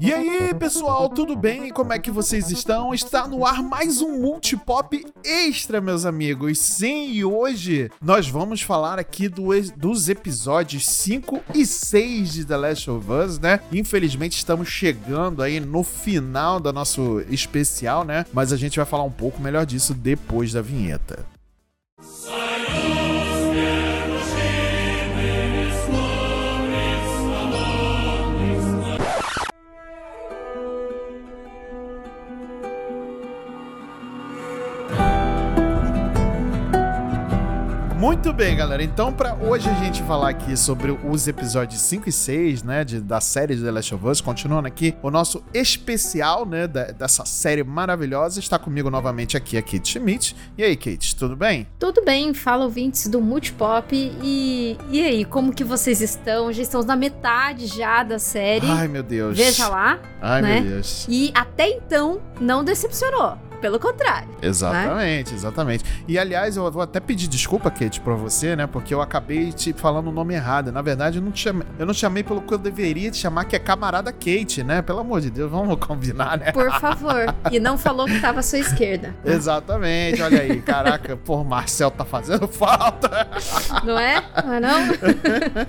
E aí, pessoal, tudo bem? Como é que vocês estão? Está no ar mais um Multipop Extra, meus amigos. Sim, e hoje nós vamos falar aqui do, dos episódios 5 e 6 de The Last of Us, né? Infelizmente estamos chegando aí no final do nosso especial, né? Mas a gente vai falar um pouco melhor disso depois da vinheta. Muito bem, galera. Então, para hoje a gente falar aqui sobre os episódios 5 e 6, né, de, da série de The Last of Us, continuando aqui o nosso especial, né, da, dessa série maravilhosa, está comigo novamente aqui a Kate Schmidt. E aí, Kate, tudo bem? Tudo bem, fala ouvintes do Multipop. E, e aí, como que vocês estão? Já estamos na metade já da série. Ai, meu Deus. Veja lá. Ai, né? meu Deus. E até então, não decepcionou. Pelo contrário. Né? Exatamente, né? exatamente. E aliás, eu vou até pedir desculpa, Kate, pra você, né? Porque eu acabei te falando o nome errado. Na verdade, eu não te chamei, eu não chamei pelo que eu deveria te chamar, que é camarada Kate, né? Pelo amor de Deus, vamos combinar, né? Por favor. E não falou que tava à sua esquerda. Exatamente, olha aí. Caraca, pô, Marcel tá fazendo falta. Não é? Não é não?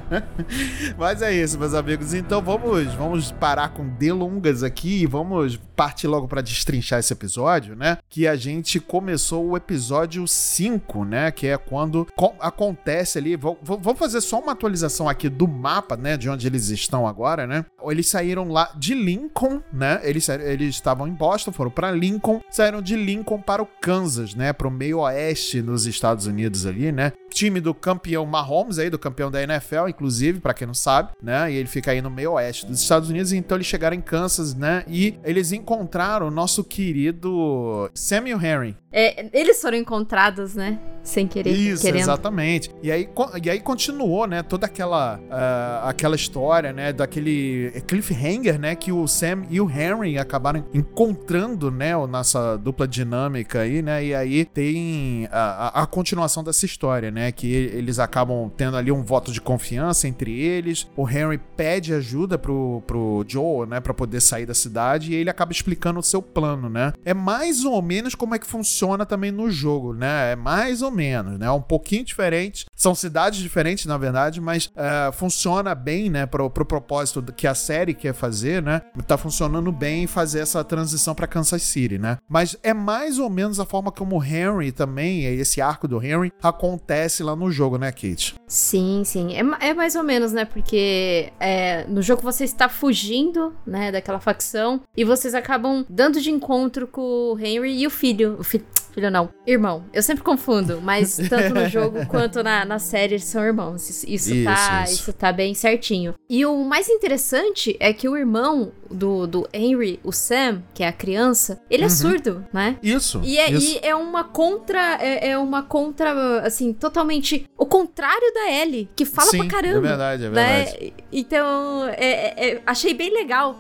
Mas é isso, meus amigos. Então vamos, vamos parar com delongas aqui e vamos partir logo para destrinchar esse episódio, né? Que a gente começou o episódio 5, né? Que é quando acontece ali. Vamos fazer só uma atualização aqui do mapa, né? De onde eles estão agora, né? Eles saíram lá de Lincoln, né? Eles, eles estavam em Boston, foram para Lincoln, saíram de Lincoln para o Kansas, né? Para o meio oeste nos Estados Unidos ali, né? Time do campeão Mahomes aí, do campeão da NFL, inclusive, para quem não sabe, né? E ele fica aí no meio oeste dos Estados Unidos, então eles chegaram em Kansas, né? E eles encontraram o nosso querido Samuel Henry. É, eles foram encontrados, né? Sem querer. Isso, querendo. exatamente. E aí, e aí continuou, né? Toda aquela, uh, aquela história, né? Daquele cliffhanger, né? Que o Sam e o Henry acabaram encontrando, né? Nossa dupla dinâmica aí, né? E aí tem a, a, a continuação dessa história, né? Que eles acabam tendo ali um voto de confiança entre eles. O Henry pede ajuda pro, pro Joe, né? Pra poder sair da cidade. E ele acaba explicando o seu plano, né? É mais ou menos como é que funciona também no jogo, né? É mais ou menos, né? Um pouquinho diferente. São cidades diferentes, na verdade, mas uh, funciona bem, né? Pro, pro propósito que a série quer fazer, né? Tá funcionando bem fazer essa transição para Kansas City, né? Mas é mais ou menos a forma como o Henry também, esse arco do Henry, acontece lá no jogo, né, Kate? Sim, sim. É, é mais ou menos, né? Porque é, no jogo você está fugindo, né, daquela facção e vocês acabam dando de encontro com o Henry e o filho. O fi filho não, irmão. Eu sempre confundo, mas tanto no jogo quanto na, na série eles são irmãos. Isso, isso, isso, tá, isso. isso tá bem certinho. E o mais interessante é que o irmão do, do Henry, o Sam, que é a criança, ele é uhum. é surdo, né? Isso. E é, isso. E é uma contra. É, é, uma contra, assim, totalmente o contrário da Ellie, que fala Sim, pra caramba. É verdade, é verdade. Né? Então, é, é, achei bem legal.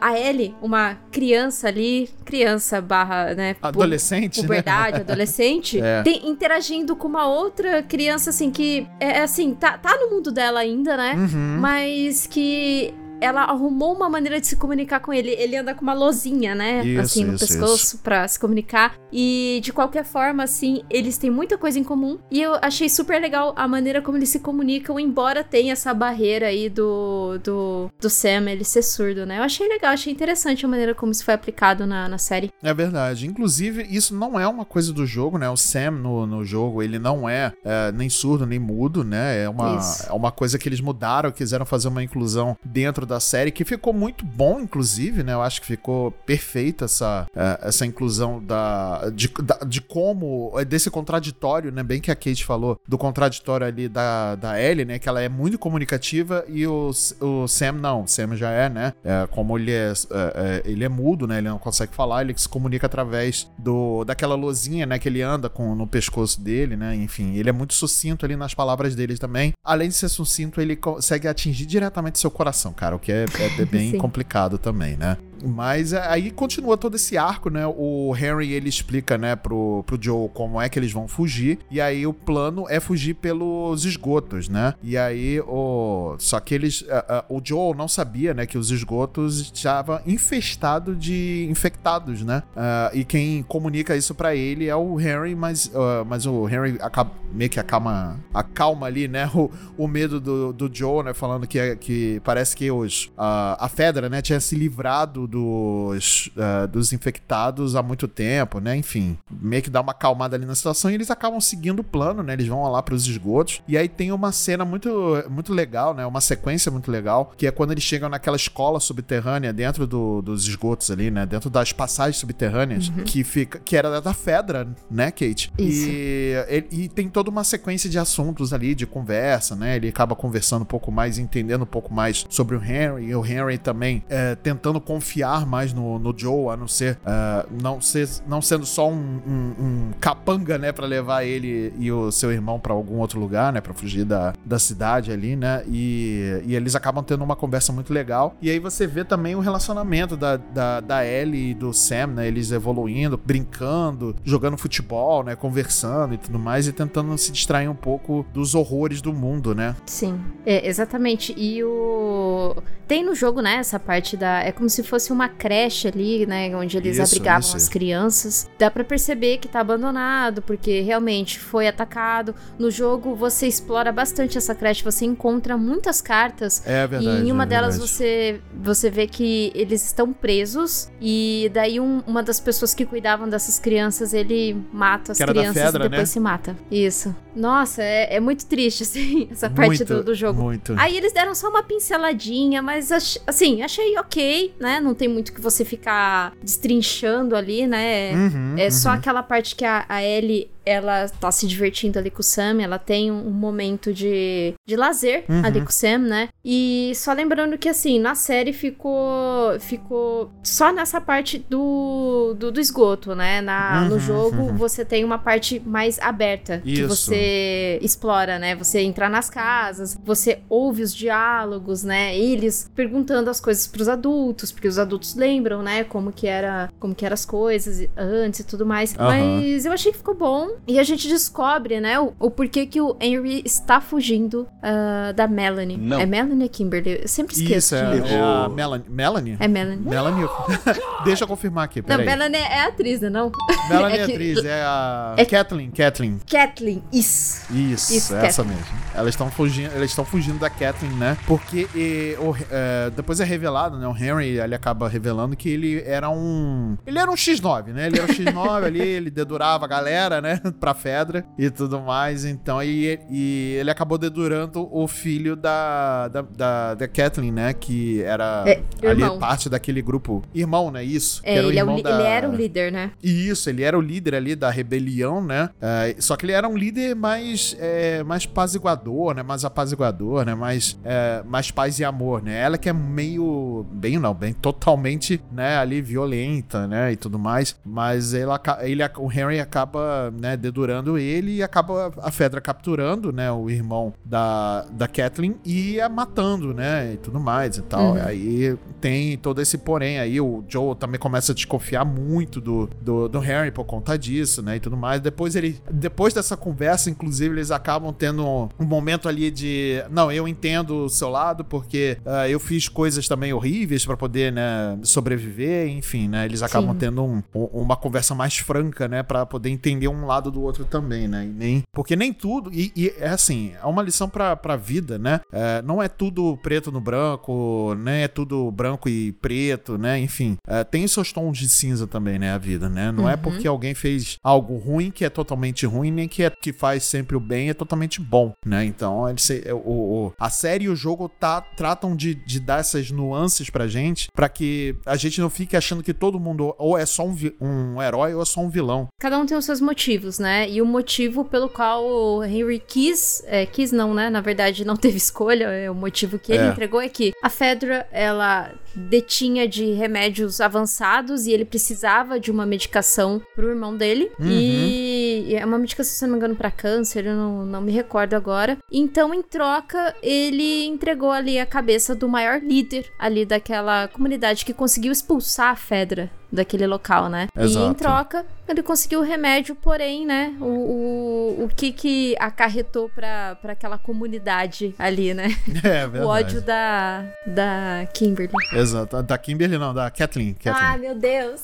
a Ellie, uma criança ali, criança barra, né? Adolescente, pu né? adolescente, tem, interagindo com uma outra criança, assim, que é assim, tá, tá no mundo dela ainda, né? Uhum. Mas que ela arrumou uma maneira de se comunicar com ele. Ele anda com uma lozinha, né? Isso, assim, no isso, pescoço isso. pra se comunicar. E de qualquer forma, assim, eles têm muita coisa em comum. E eu achei super legal a maneira como eles se comunicam, embora tenha essa barreira aí do, do, do Sam, ele ser surdo, né? Eu achei legal, achei interessante a maneira como isso foi aplicado na, na série. É verdade. Inclusive, isso não é uma coisa do jogo, né? O Sam no, no jogo, ele não é, é nem surdo nem mudo, né? É uma, é uma coisa que eles mudaram, quiseram fazer uma inclusão dentro da série, que ficou muito bom, inclusive, né? Eu acho que ficou perfeita essa, uh, essa inclusão da de, da, de como, é desse contraditório, né? Bem que a Kate falou, do contraditório ali da, da Ellie, né? Que ela é muito comunicativa e o, o Sam não. O Sam já é, né? É, como ele é, é, ele é mudo, né? Ele não consegue falar, ele se comunica através do, daquela lozinha, né? Que ele anda com, no pescoço dele, né? Enfim, ele é muito sucinto ali nas palavras dele também. Além de ser sucinto, ele consegue atingir diretamente seu coração, cara, o que é, é, é bem complicado também, né? Mas é, aí continua todo esse arco, né? O Henry ele explica, né, pro, pro Joe como é que eles vão fugir. E aí o plano é fugir pelos esgotos, né? E aí o. Só que eles. Uh, uh, o Joe não sabia, né, que os esgotos estavam infestados de infectados, né? Uh, e quem comunica isso para ele é o Henry, mas, mas o Henry acaba, meio que acalma, acalma ali, né? O, o medo do, do Joe, né? Falando que, que parece que os, a Fedra, né, tinha se livrado dos, uh, dos infectados há muito tempo, né? Enfim, meio que dá uma acalmada ali na situação e eles acabam seguindo o plano, né? Eles vão lá para os esgotos. E aí tem uma cena muito, muito legal, né? Uma sequência muito legal, que é quando eles chegam naquela escola subterrânea dentro do, dos esgotos ali, né? Dentro das passagens subterrâneas, uhum. que fica que era da Fedra, né, Kate? Isso. E, e, e tem toda uma sequência de assuntos ali, de conversa, né? Ele acaba conversando um pouco mais, entendendo um pouco mais sobre o Henry, e o Henry também é, tentando confiar mais no, no Joe, a não ser, uh, não ser não sendo só um, um, um capanga, né, para levar ele e o seu irmão para algum outro lugar, né, para fugir da, da cidade ali, né, e, e eles acabam tendo uma conversa muito legal. E aí você vê também o relacionamento da, da, da Ellie e do Sam, né, eles evoluindo, brincando, jogando futebol, né, conversando e tudo mais, e tentando se distrair um pouco dos horrores do mundo, né. Sim, é, exatamente. E o. Tem no jogo, né, essa parte da. É como se fosse uma creche ali, né, onde eles isso, abrigavam isso. as crianças. Dá para perceber que tá abandonado, porque realmente foi atacado. No jogo você explora bastante essa creche, você encontra muitas cartas. É verdade. E em uma é delas você, você vê que eles estão presos. E daí um, uma das pessoas que cuidavam dessas crianças, ele mata as crianças Fedra, e depois né? se mata. Isso. Nossa, é, é muito triste, assim, essa parte muito, do, do jogo. Muito. Aí eles deram só uma pinceladinha, mas assim, achei ok, né? Não tem muito que você ficar destrinchando ali, né? Uhum, é uhum. só aquela parte que a, a Ellie ela tá se divertindo ali com o Sam, ela tem um, um momento de, de lazer uhum. ali com o Sam, né? E só lembrando que, assim, na série ficou ficou só nessa parte do, do, do esgoto, né? Na, uhum, no jogo uhum. você tem uma parte mais aberta Isso. que você explora, né? Você entra nas casas, você ouve os diálogos, né? Eles perguntando as coisas pros adultos, porque os adultos lembram, né? Como que era, como que eram as coisas antes e tudo mais. Mas eu achei que ficou bom. E a gente descobre, né, o, o porquê que o Henry está fugindo uh, da Melanie. Não. É Melanie Kimberly? Eu sempre esqueço. Isso, é, é a Melanie. Melanie? É Melanie. Melanie. Deixa eu confirmar aqui, peraí. Não, Melanie é atriz, né, não? Melanie é, é atriz, é a é... Kathleen, Kathleen. Kathleen, isso. Isso, isso essa mesmo. Elas estão fugindo, elas estão fugindo da Kathleen, né? Porque e, o, é, depois é revelado, né, o Henry, ele acaba revelando que ele era um... Ele era um X9, né? Ele era um X9 ali, ele dedurava a galera, né? pra Fedra e tudo mais. Então, e, e ele acabou dedurando o filho da, da, da, da Kathleen, né? Que era é, ali parte daquele grupo. Irmão, né? Isso. É, ele, é o, da... ele, era o líder, né? Isso, ele era o líder ali da rebelião, né? Uh, só que ele era um líder mais, é, mais apaziguador, né? Mais apaziguador, né? Mais, é, mais paz e amor, né? Ela que é meio. Bem, não, bem totalmente, né? Ali violenta, né? E tudo mais. Mas ele, ele, o Henry acaba, né? Né, dedurando ele e acaba a Fedra capturando, né, o irmão da, da Kathleen e a matando, né, e tudo mais e tal. Uhum. Aí tem todo esse porém aí, o Joe também começa a desconfiar muito do, do, do Harry por conta disso, né, e tudo mais. Depois ele, depois dessa conversa, inclusive, eles acabam tendo um, momento ali de, não, eu entendo o seu lado porque uh, eu fiz coisas também horríveis para poder, né, sobreviver, enfim, né, eles acabam Sim. tendo um, uma conversa mais franca, né, para poder entender um lado lado do outro também, né? E nem, porque nem tudo. E, e é assim, é uma lição pra, pra vida, né? É, não é tudo preto no branco, né? É tudo branco e preto, né? Enfim, é, tem seus tons de cinza também, né? A vida, né? Não é uhum. é porque alguém fez algo ruim que é totalmente ruim, nem que é que faz sempre o bem é totalmente bom, né? Então, ele, é, o, o, a série e o jogo tá, tratam de, de dar essas nuances pra gente, para que a gente não fique achando que todo mundo ou é só um, um herói ou é só um vilão. Cada um tem os seus motivos todos, né? E o motivo pelo qual o Henry quis, é, quis não, né? Na verdade, não teve escolha. É, o motivo que ele é. entregou é que a Fedra, ela detinha de remédios avançados e ele precisava de uma medicação pro irmão dele. Uhum. E é uma medicação, se não me engano, pra câncer, eu não, não me recordo agora. Então, em troca, ele entregou ali a cabeça do maior líder ali daquela comunidade que conseguiu expulsar a Fedra daquele local, né? Exato. E em troca, ele conseguiu o remédio, porém, né? O, o, o que que acarretou pra, pra aquela comunidade ali, né? É, verdade. O ódio da, da Kimberly. Exato. Da Kimberly não, da Kathleen. Kathleen. Ah, meu Deus.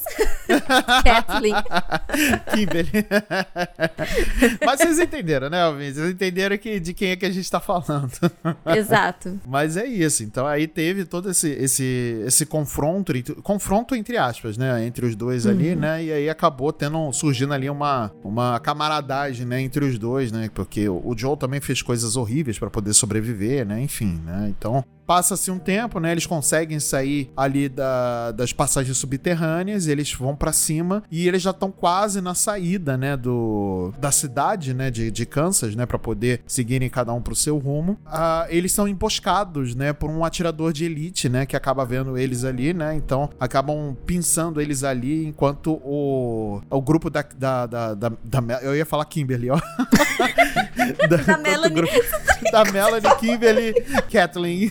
Kathleen. Kimberly. Mas vocês entenderam, né, Alvin? Vocês entenderam que, de quem é que a gente tá falando. Exato. Mas é isso. Então aí teve todo esse, esse, esse confronto, confronto entre aspas, né? Entre os dois uhum. ali, né? E aí acabou tendo, surgindo ali uma, uma camaradagem, né? Entre os dois, né? Porque o Joe também fez coisas horríveis para poder sobreviver, né? Enfim, né? Então Passa-se um tempo, né? Eles conseguem sair ali da, das passagens subterrâneas, eles vão para cima e eles já estão quase na saída, né? Do, da cidade, né? De, de Kansas, né? Para poder seguirem cada um pro seu rumo. Ah, eles são emboscados, né? Por um atirador de elite, né? Que acaba vendo eles ali, né? Então acabam pinçando eles ali enquanto o, o grupo da, da, da, da, da Eu ia falar Kimberly, ó. da, da Melanie. Grupo, da Melanie, Kimberly, Kathleen.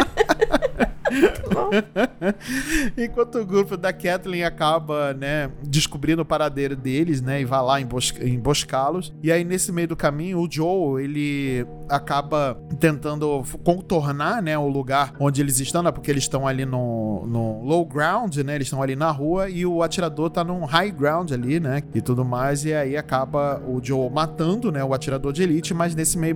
Enquanto o grupo da Kathleen acaba, né, descobrindo o paradeiro deles, né, e vai lá emboscá-los. E aí, nesse meio do caminho, o Joe, ele acaba tentando contornar, né, o lugar onde eles estão, né, porque eles estão ali no, no low ground, né, eles estão ali na rua, e o atirador tá num high ground ali, né, e tudo mais, e aí acaba o Joe matando, né, o atirador de elite, mas nesse meio,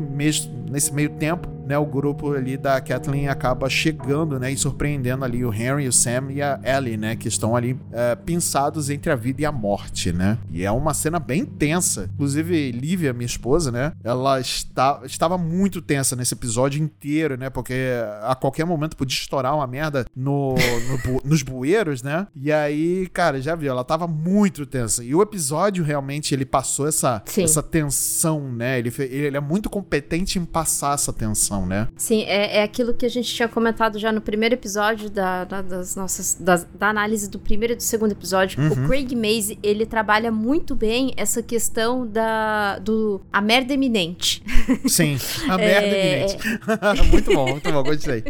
nesse meio tempo, né, o grupo ali da Kathleen acaba chegando, né, surpreendendo ali o Henry, o Sam e a Ellie, né, que estão ali é, pinçados entre a vida e a morte, né. E é uma cena bem tensa. Inclusive, Lívia, minha esposa, né, ela está, estava muito tensa nesse episódio inteiro, né, porque a qualquer momento podia estourar uma merda no, no nos bueiros, né. E aí, cara, já viu, ela estava muito tensa. E o episódio realmente ele passou essa, essa tensão, né. Ele, ele é muito competente em passar essa tensão né? Sim, é, é aquilo que a gente tinha comentado já no primeiro episódio da, da das nossas, da, da análise do primeiro e do segundo episódio. Uhum. O Craig Maze, ele trabalha muito bem essa questão da do a merda iminente. Sim, a merda é... iminente. muito bom, muito bom, gostei.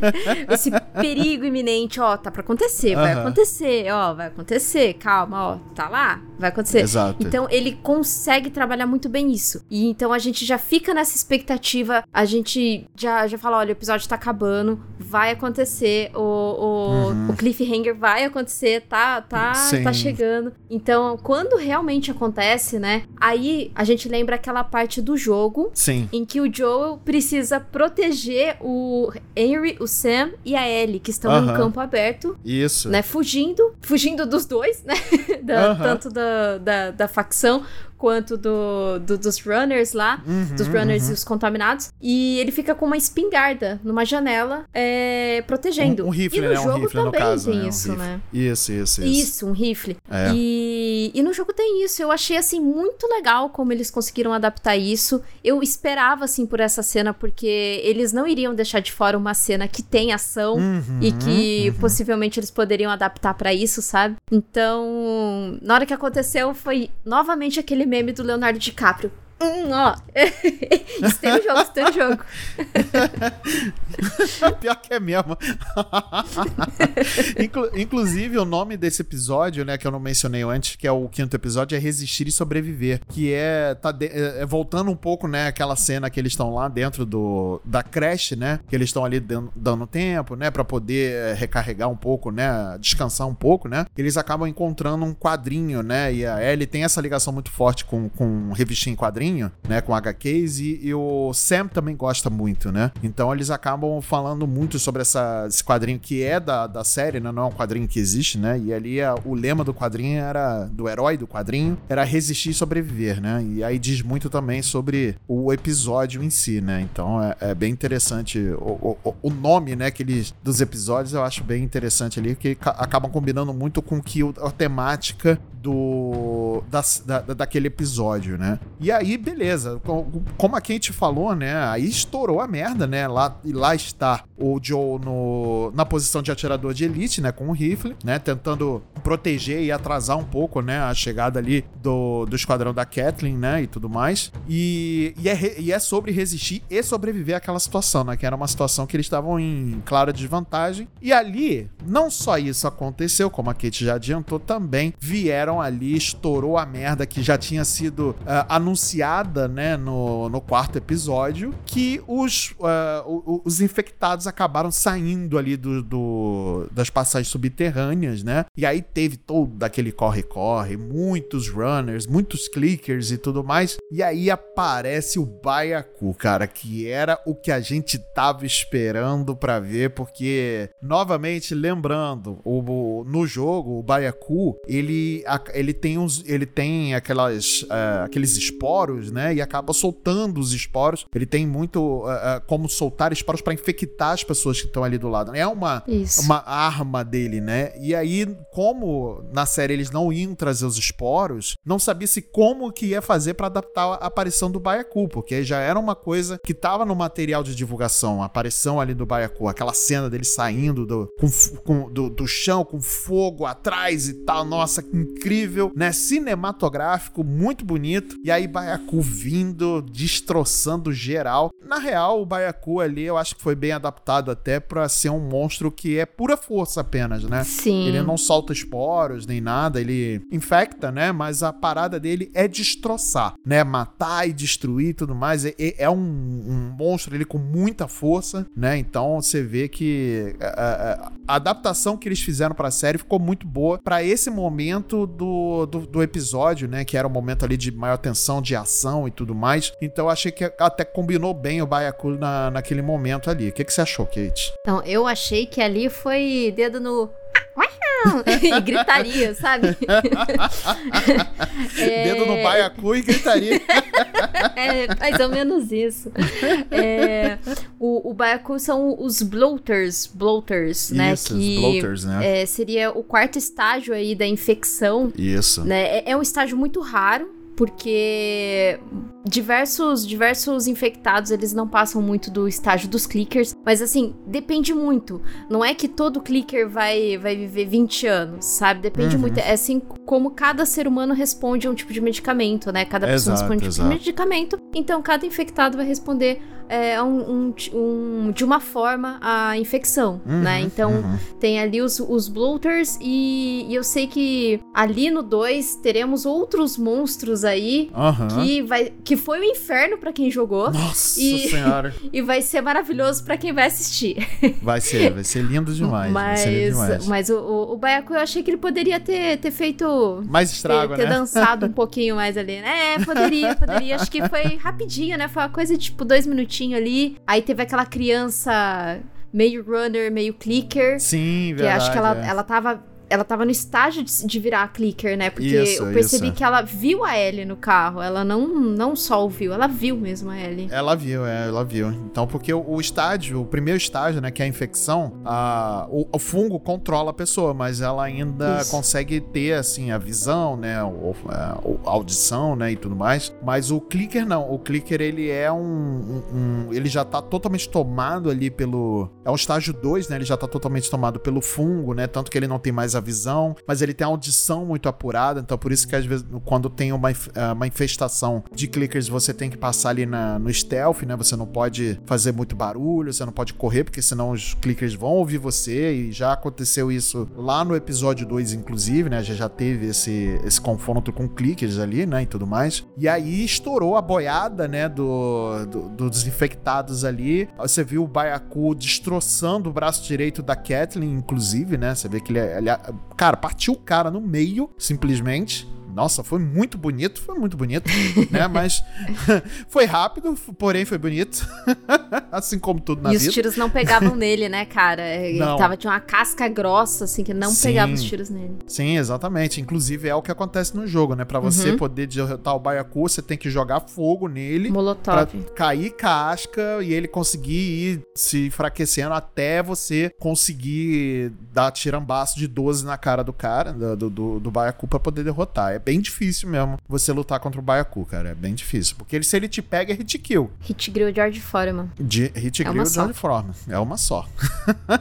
Esse perigo iminente, ó, tá pra acontecer, vai acontecer, ó, vai acontecer, calma, ó, tá lá, vai acontecer. Exato. Então ele consegue trabalhar muito bem isso. E então a gente já fica nessa expectativa, a gente já, já fala: olha, o episódio tá acabando, vai acontecer, o, o, uhum. o cliffhanger vai acontecer, tá, tá, tá chegando. Então, quando realmente acontece, né? Aí a gente lembra aquela parte do jogo Sim. em que o Joel precisa proteger o Henry, o Sam e a Ellie, que estão uhum. em campo aberto. Isso. Né? Fugindo, fugindo dos dois, né? da, uhum. Tanto da, da, da facção quanto do, do dos runners lá, uhum, dos runners uhum. e os contaminados. E ele fica com uma espingarda numa janela, é, protegendo. Um, um rifle, e no né? jogo um rifle, também caso, tem né? isso, um né? Isso, isso, isso. Isso, um rifle. É. E, e no jogo tem isso. Eu achei, assim, muito legal como eles conseguiram adaptar isso. Eu esperava, assim, por essa cena, porque eles não iriam deixar de fora uma cena que tem ação uhum, e que uhum. possivelmente eles poderiam adaptar para isso, sabe? Então, na hora que aconteceu, foi novamente aquele meme do Leonardo DiCaprio. Hum, ó. isso tem jogo, isso tem jogo. Pior que é mesmo. Inclu inclusive, o nome desse episódio, né, que eu não mencionei antes, que é o quinto episódio, é Resistir e Sobreviver. Que é, tá é, é, voltando um pouco, né, aquela cena que eles estão lá dentro do, da creche, né, que eles estão ali dando, dando tempo, né, pra poder é, recarregar um pouco, né, descansar um pouco, né. Eles acabam encontrando um quadrinho, né, e a Ellie tem essa ligação muito forte com, com revistinha em quadrinho quadrinho, né, com HQs, e, e, o Sam também gosta muito, né? Então eles acabam falando muito sobre essa, esse quadrinho que é da, da série, né? Não é um quadrinho que existe, né? E ali a, o lema do quadrinho era, do herói do quadrinho, era resistir e sobreviver, né? E aí diz muito também sobre o episódio em si, né? Então é, é bem interessante o, o, o, nome, né, que eles, dos episódios eu acho bem interessante ali, que acabam combinando muito com que a temática do da, da, daquele episódio, né? E aí, beleza. Como a Kate falou, né? Aí estourou a merda, né? Lá, e lá está o Joe no, na posição de atirador de elite, né? Com o rifle, né? Tentando proteger e atrasar um pouco, né? A chegada ali do, do esquadrão da Kathleen, né? E tudo mais. E, e, é, e é sobre resistir e sobreviver àquela situação, né? Que era uma situação que eles estavam em clara desvantagem. E ali, não só isso aconteceu, como a Kate já adiantou, também vieram ali, estourou a merda que já tinha sido uh, anunciada, né? No, no quarto episódio, que os, uh, os infectados acabaram saindo ali do, do, das passagens subterrâneas, né? E aí teve todo aquele corre-corre, muitos runners, muitos clickers e tudo mais. E aí aparece o Baiacu, cara, que era o que a gente tava esperando para ver, porque, novamente, lembrando, o, no jogo, o Baiacu, ele, ele tem uns. Ele tem aquelas, uh, aqueles esporos, né? E acaba soltando os esporos. Ele tem muito uh, uh, como soltar esporos para infectar as pessoas que estão ali do lado. É uma, uma arma dele, né? E aí, como na série eles não iam trazer os esporos, não sabia se como que ia fazer para adaptar a aparição do Baiacu, porque já era uma coisa que tava no material de divulgação, a aparição ali do Baiacu, aquela cena dele saindo do, com, com, do, do chão com fogo atrás e tal. Nossa, que incrível, né? Cinematográfico, muito bonito. E aí, Baiacu vindo, destroçando geral. Na real, o Baiacu ali eu acho que foi bem adaptado até para ser um monstro que é pura força apenas, né? Sim. Ele não solta esporos nem nada, ele infecta, né? Mas a parada dele é destroçar, né? Matar e destruir e tudo mais. É, é um, um, monstro ele com muita força, né? Então você vê que a, a, a adaptação que eles fizeram para a série ficou muito boa para esse momento do, do, do, episódio, né? Que era um momento ali de maior tensão, de ação e tudo mais. Então achei que até combinou bem o Baiacu na, naquele momento ali. O que, que você achou, Kate? Então, eu achei que ali foi dedo no e gritaria, sabe? é... Dedo no baiacu e gritaria. é, mais ou menos isso. É, o, o baiacu são os bloaters, bloaters, né? Isso, que bloaters, né? É, seria o quarto estágio aí da infecção. Isso. Né? É, é um estágio muito raro, porque diversos diversos infectados eles não passam muito do estágio dos clickers, mas assim, depende muito. Não é que todo clicker vai vai viver 20 anos, sabe? Depende uhum. muito. É assim como cada ser humano responde a um tipo de medicamento, né? Cada pessoa exato, responde a um tipo de medicamento. Então, cada infectado vai responder é, um, um, um, de uma forma a infecção, uhum, né? Então, uhum. tem ali os, os bloaters e, e, eu sei que ali no 2 teremos outros monstros aí que vai que foi o um inferno para quem jogou. Nossa e, senhora. e vai ser maravilhoso para quem vai assistir. Vai ser, vai ser lindo demais. Mas, lindo demais. mas o, o, o Baiacu eu achei que ele poderia ter, ter feito. Mais estrago, ter, ter né? dançado um pouquinho mais ali. É, poderia, poderia. Acho que foi rapidinho, né? Foi uma coisa tipo dois minutinhos ali. Aí teve aquela criança meio runner, meio clicker. Sim, verdade. Que acho que ela, é. ela tava ela tava no estágio de, de virar clicker, né? Porque isso, eu percebi isso. que ela viu a Ellie no carro. Ela não, não só ouviu, ela viu mesmo a Ellie. Ela viu, é, ela viu. Então, porque o, o estágio, o primeiro estágio, né, que é a infecção, a, o, o fungo controla a pessoa, mas ela ainda isso. consegue ter, assim, a visão, né, o, a, a, audição, né, e tudo mais. Mas o clicker não. O clicker, ele é um, um, um ele já tá totalmente tomado ali pelo... É um estágio 2, né, ele já tá totalmente tomado pelo fungo, né, tanto que ele não tem mais a visão, mas ele tem audição muito apurada, então por isso que às vezes quando tem uma, eh, uma infestação de clickers, você tem que passar ali na, no stealth, né? Você não pode fazer muito barulho, você não pode correr, porque senão os clickers vão ouvir você, e já aconteceu isso lá no episódio 2, inclusive, né? Já, já teve esse, esse confronto com clickers ali, né? E tudo mais. E aí estourou a boiada, né? Do, do, dos infectados ali. Você viu o Baiacu destroçando o braço direito da Kathleen, inclusive, né? Você vê que ele, ele Cara, partiu o cara no meio, simplesmente Nossa, foi muito bonito, foi muito bonito, né? Mas foi rápido, porém foi bonito. assim como tudo na e vida. E os tiros não pegavam nele, né, cara? Ele não. tava, tinha uma casca grossa, assim, que não Sim. pegava os tiros nele. Sim, exatamente. Inclusive é o que acontece no jogo, né? Pra você uhum. poder derrotar o Baiacu, você tem que jogar fogo nele. Molotov. Pra cair casca e ele conseguir ir se enfraquecendo até você conseguir dar tirambaço de 12 na cara do cara, do, do, do Baiacu, pra poder derrotar. É bem difícil mesmo você lutar contra o Baiacu, cara. É bem difícil. Porque ele, se ele te pega, é hit kill. Hit grill George Foreman. De, hit é grill George Foreman. É uma só.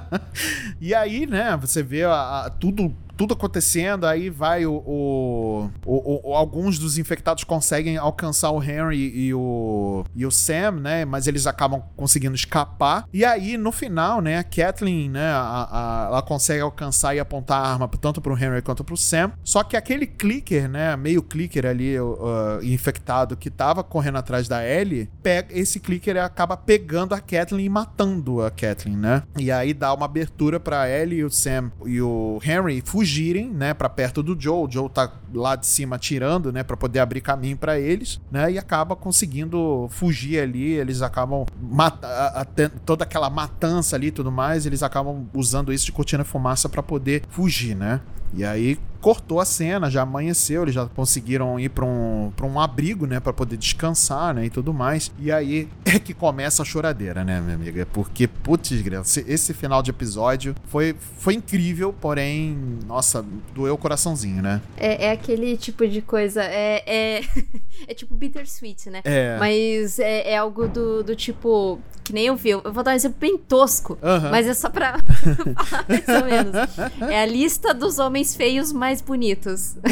e aí, né, você vê a, a, tudo tudo acontecendo, aí vai o, o, o, o, alguns dos infectados conseguem alcançar o Henry e o, e o Sam, né? Mas eles acabam conseguindo escapar. E aí, no final, né, a Kathleen, né, a, a, ela consegue alcançar e apontar a arma tanto pro Henry quanto pro Sam. Só que aquele clicker, né, meio clicker ali, uh, infectado, que tava correndo atrás da Ellie, pega, esse clicker acaba pegando a Kathleen e matando a Kathleen, né? E aí dá uma abertura pra Ellie, o Sam e o Henry fugir fugirem, né, para perto do Joe. O Joe tá lá de cima atirando, né, para poder abrir caminho para eles, né, e acaba conseguindo fugir ali. Eles acabam toda aquela matança ali e tudo mais, eles acabam usando isso de cortina fumaça para poder fugir, né? E aí cortou a cena, já amanheceu, eles já conseguiram ir para um, pra um abrigo, né, para poder descansar, né, e tudo mais. E aí é que começa a choradeira, né, minha amiga? Porque, putz, esse final de episódio foi, foi incrível, porém, nossa, doeu o coraçãozinho, né? É, é aquele tipo de coisa, é, é, é tipo bittersweet, né? É. Mas é, é algo do, do tipo, que nem eu vi, eu vou dar um exemplo bem tosco, mas é só pra falar mais ou menos. É a lista dos homens feios mais mais bonitos.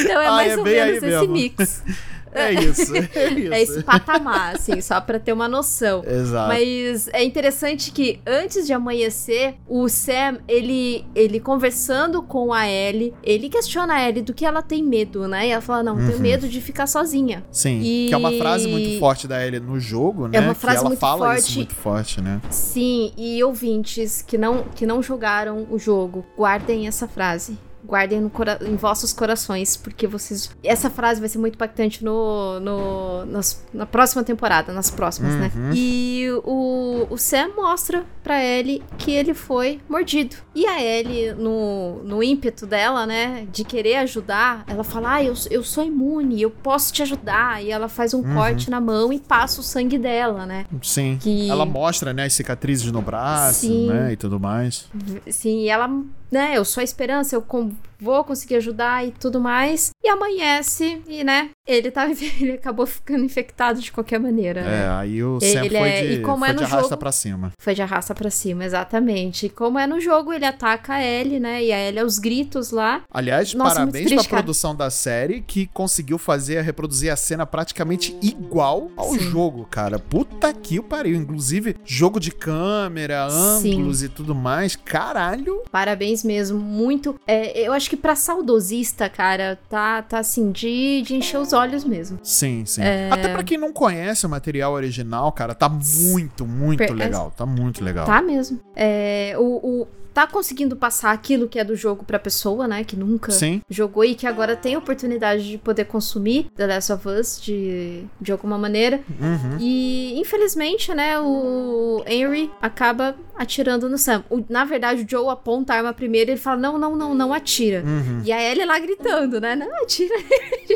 então é ah, mais é ou menos esse mesmo. mix. É isso, é isso. É esse patamar, assim, só pra ter uma noção. Exato. Mas é interessante que antes de amanhecer, o Sam, ele, ele conversando com a Ellie, ele questiona a Ellie do que ela tem medo, né? E ela fala, não, uhum. tenho medo de ficar sozinha. Sim, e... que é uma frase muito forte da Ellie no jogo, né? É uma frase que ela muito fala forte. isso muito forte, né? Sim, e ouvintes que não, que não jogaram o jogo, guardem essa frase guardem no em vossos corações, porque vocês. Essa frase vai ser muito impactante no, no, nas, na próxima temporada, nas próximas, né? uhum. né? E o, o Sam mostra pra Ellie que ele foi mordido. E a Ellie, no, no ímpeto dela, né, de querer ajudar, ela fala: Ah, eu, eu sou imune, eu posso te ajudar. E ela faz um uhum. corte na mão e passa o sangue dela, né? Sim. Que... Ela mostra, né, as cicatrizes no braço, Sim. né, e tudo mais. Sim, e ela né, eu sou a esperança, eu vou conseguir ajudar e tudo mais. E amanhece e, né, ele tá ele acabou ficando infectado de qualquer maneira. Né? É, aí o Sam ele foi, é, de, e como foi é no de arrasta jogo, pra cima. Foi de arrasta pra cima, exatamente. E como é no jogo, ele ataca a Ellie, né, e a Ellie aos gritos lá. Aliás, Nossa, parabéns triste, pra produção da série que conseguiu fazer, reproduzir a cena praticamente igual ao Sim. jogo, cara. Puta que o pariu. Inclusive, jogo de câmera, ângulos Sim. e tudo mais. Caralho. Parabéns mesmo, muito. É, eu acho que pra saudosista, cara, tá, tá assim, de, de encher os olhos mesmo. Sim, sim. É... Até pra quem não conhece o material original, cara, tá muito, muito per... legal. Tá muito legal. Tá mesmo. É, o, o tá conseguindo passar aquilo que é do jogo pra pessoa, né? Que nunca Sim. jogou e que agora tem a oportunidade de poder consumir The Last of Us de, de alguma maneira. Uhum. E, infelizmente, né, o Henry acaba atirando no Sam. O, na verdade, o Joe aponta a arma primeiro e ele fala: não, não, não, não atira. Uhum. E a Ellie lá gritando, né? Não, atira.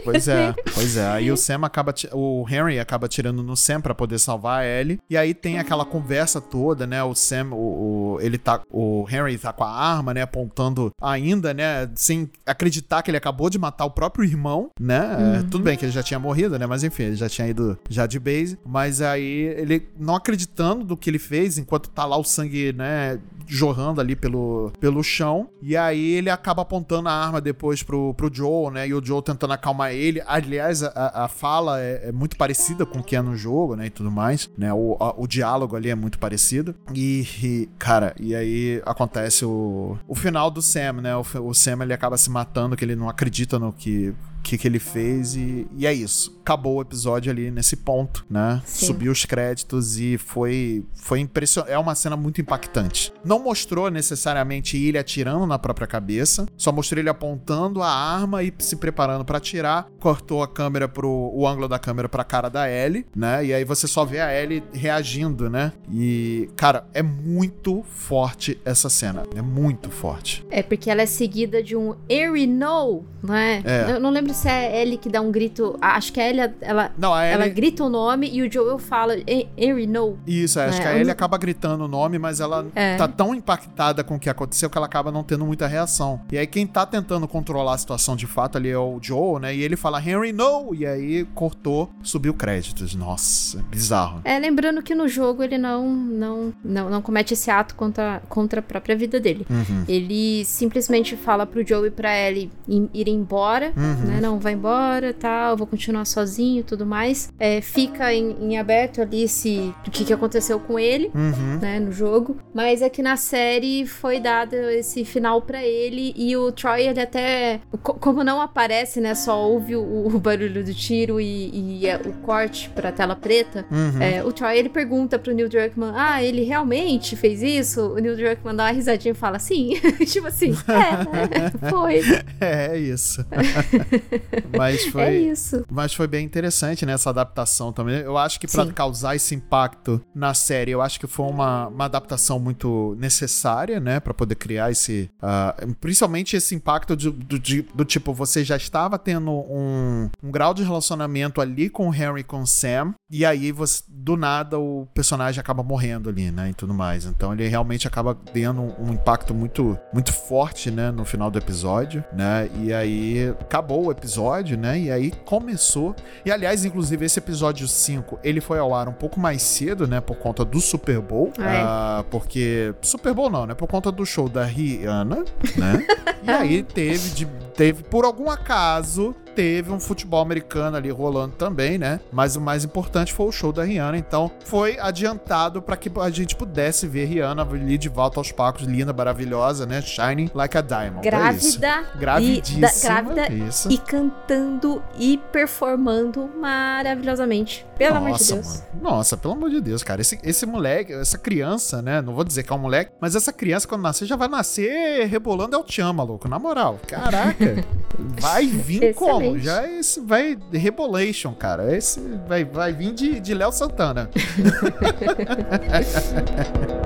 Pois é, pois é. Aí o Sam acaba. O Henry acaba atirando no Sam para poder salvar a Ellie. E aí tem aquela conversa toda, né? O Sam, o, o ele tá. O Henry Tá com a arma, né, apontando ainda, né, sem acreditar que ele acabou de matar o próprio irmão, né? É, uhum. tudo bem que ele já tinha morrido, né, mas enfim, ele já tinha ido já de base, mas aí ele não acreditando do que ele fez, enquanto tá lá o sangue, né, jorrando ali pelo, pelo chão, e aí ele acaba apontando a arma depois pro, pro Joe, né, e o Joe tentando acalmar ele. Aliás, a, a fala é, é, muito parecida com o que é no jogo, né, e tudo mais, né, o, a, o diálogo ali é muito parecido, e, e cara, e aí acontece acontece o, o final do Sam, né? O, o Sam ele acaba se matando, que ele não acredita no que que, que ele fez e, e é isso. Acabou o episódio ali nesse ponto, né? Sim. Subiu os créditos e foi, foi impressionante. É uma cena muito impactante. Não mostrou necessariamente ele atirando na própria cabeça, só mostrou ele apontando a arma e se preparando para atirar. Cortou a câmera pro o ângulo da câmera pra cara da Ellie, né? E aí você só vê a Ellie reagindo, né? E, cara, é muito forte essa cena. É muito forte. É porque ela é seguida de um Eerie No, não é? É. Eu não lembro se é a Ellie que dá um grito. Acho que a Ellie, ela, Não, a ela Ellie. grita o nome e o Joel fala "E- Eerie No. Isso, é, acho É, que a Ellie não- acaba gritando o nome, mas ela É. tá tão impactada com o que aconteceu que ela acaba não tendo muita reação. E aí quem tá tentando controlar a situação de fato ali é o Joe, né? E ele fala Henry, no! E aí cortou, subiu créditos. Nossa, é bizarro. É, lembrando que no jogo ele não, não, não, não comete esse ato contra, contra a própria vida dele. Uhum. Ele simplesmente fala pro Joe e pra Ellie ir, ir embora, Uhum. né? Não, vai embora, tal, vou continuar sozinho e tudo mais. É, fica em, em aberto ali se, o que, que aconteceu com ele. Uhum. né, no jogo, mas aqui na série foi dado esse final pra ele e o Troy ele até co- como não aparece, né, só ouve o, o barulho do tiro e, e é o corte pra tela preta. Uhum. é, o Troy ele pergunta pro Neil Druckmann, ah, ele realmente fez isso? O Neil Druckmann dá uma risadinha e fala, sim, tipo assim, é, foi, É, é isso. mas foi. é isso. Mas foi bem interessante, né, essa adaptação também. Eu acho que Sim. causar esse impacto na série, eu acho que foi uma, uma adaptação muito necessária, né, Pra poder criar esse. ah, principalmente esse impacto de- do, de- do tipo, você já estava tendo um, um grau de relacionamento ali com o Harry e com o Sam, e aí você, do nada o personagem acaba morrendo ali, né, e tudo mais. Então ele realmente acaba tendo um, um impacto muito, muito forte, né, no final do episódio, né, e aí acabou o episódio, né, e aí começou. E aliás, inclusive, esse episódio 5, ele foi ao ar um pouco mais cedo, né, por conta do Super Bowl, Ah, é? ah, porque... Super Bowl não, né, por conta do show da Rihanna, né, e aí teve, de, teve, por algum acaso, teve um futebol americano ali rolando também, né? Mas o mais importante foi o show da Rihanna, então foi adiantado para que a gente pudesse ver Rihanna ali de volta aos palcos, linda, maravilhosa, né? Shining like a diamond. É. Grávida Gravidíssima. e, da- grávida isso. e cantando e performando maravilhosamente. Pelo amor de Nossa, Deus. mano. Nossa, pelo amor de Deus, cara. Esse, esse moleque, essa criança, né? Não vou dizer que é um moleque, mas essa criança, quando nascer, já vai nascer rebolando El Chan, maluco. Na moral. Caraca. vai vir como? Excelente. Já esse vai. Rebolation, cara. Esse vai, vai vir de, de Léo Santana.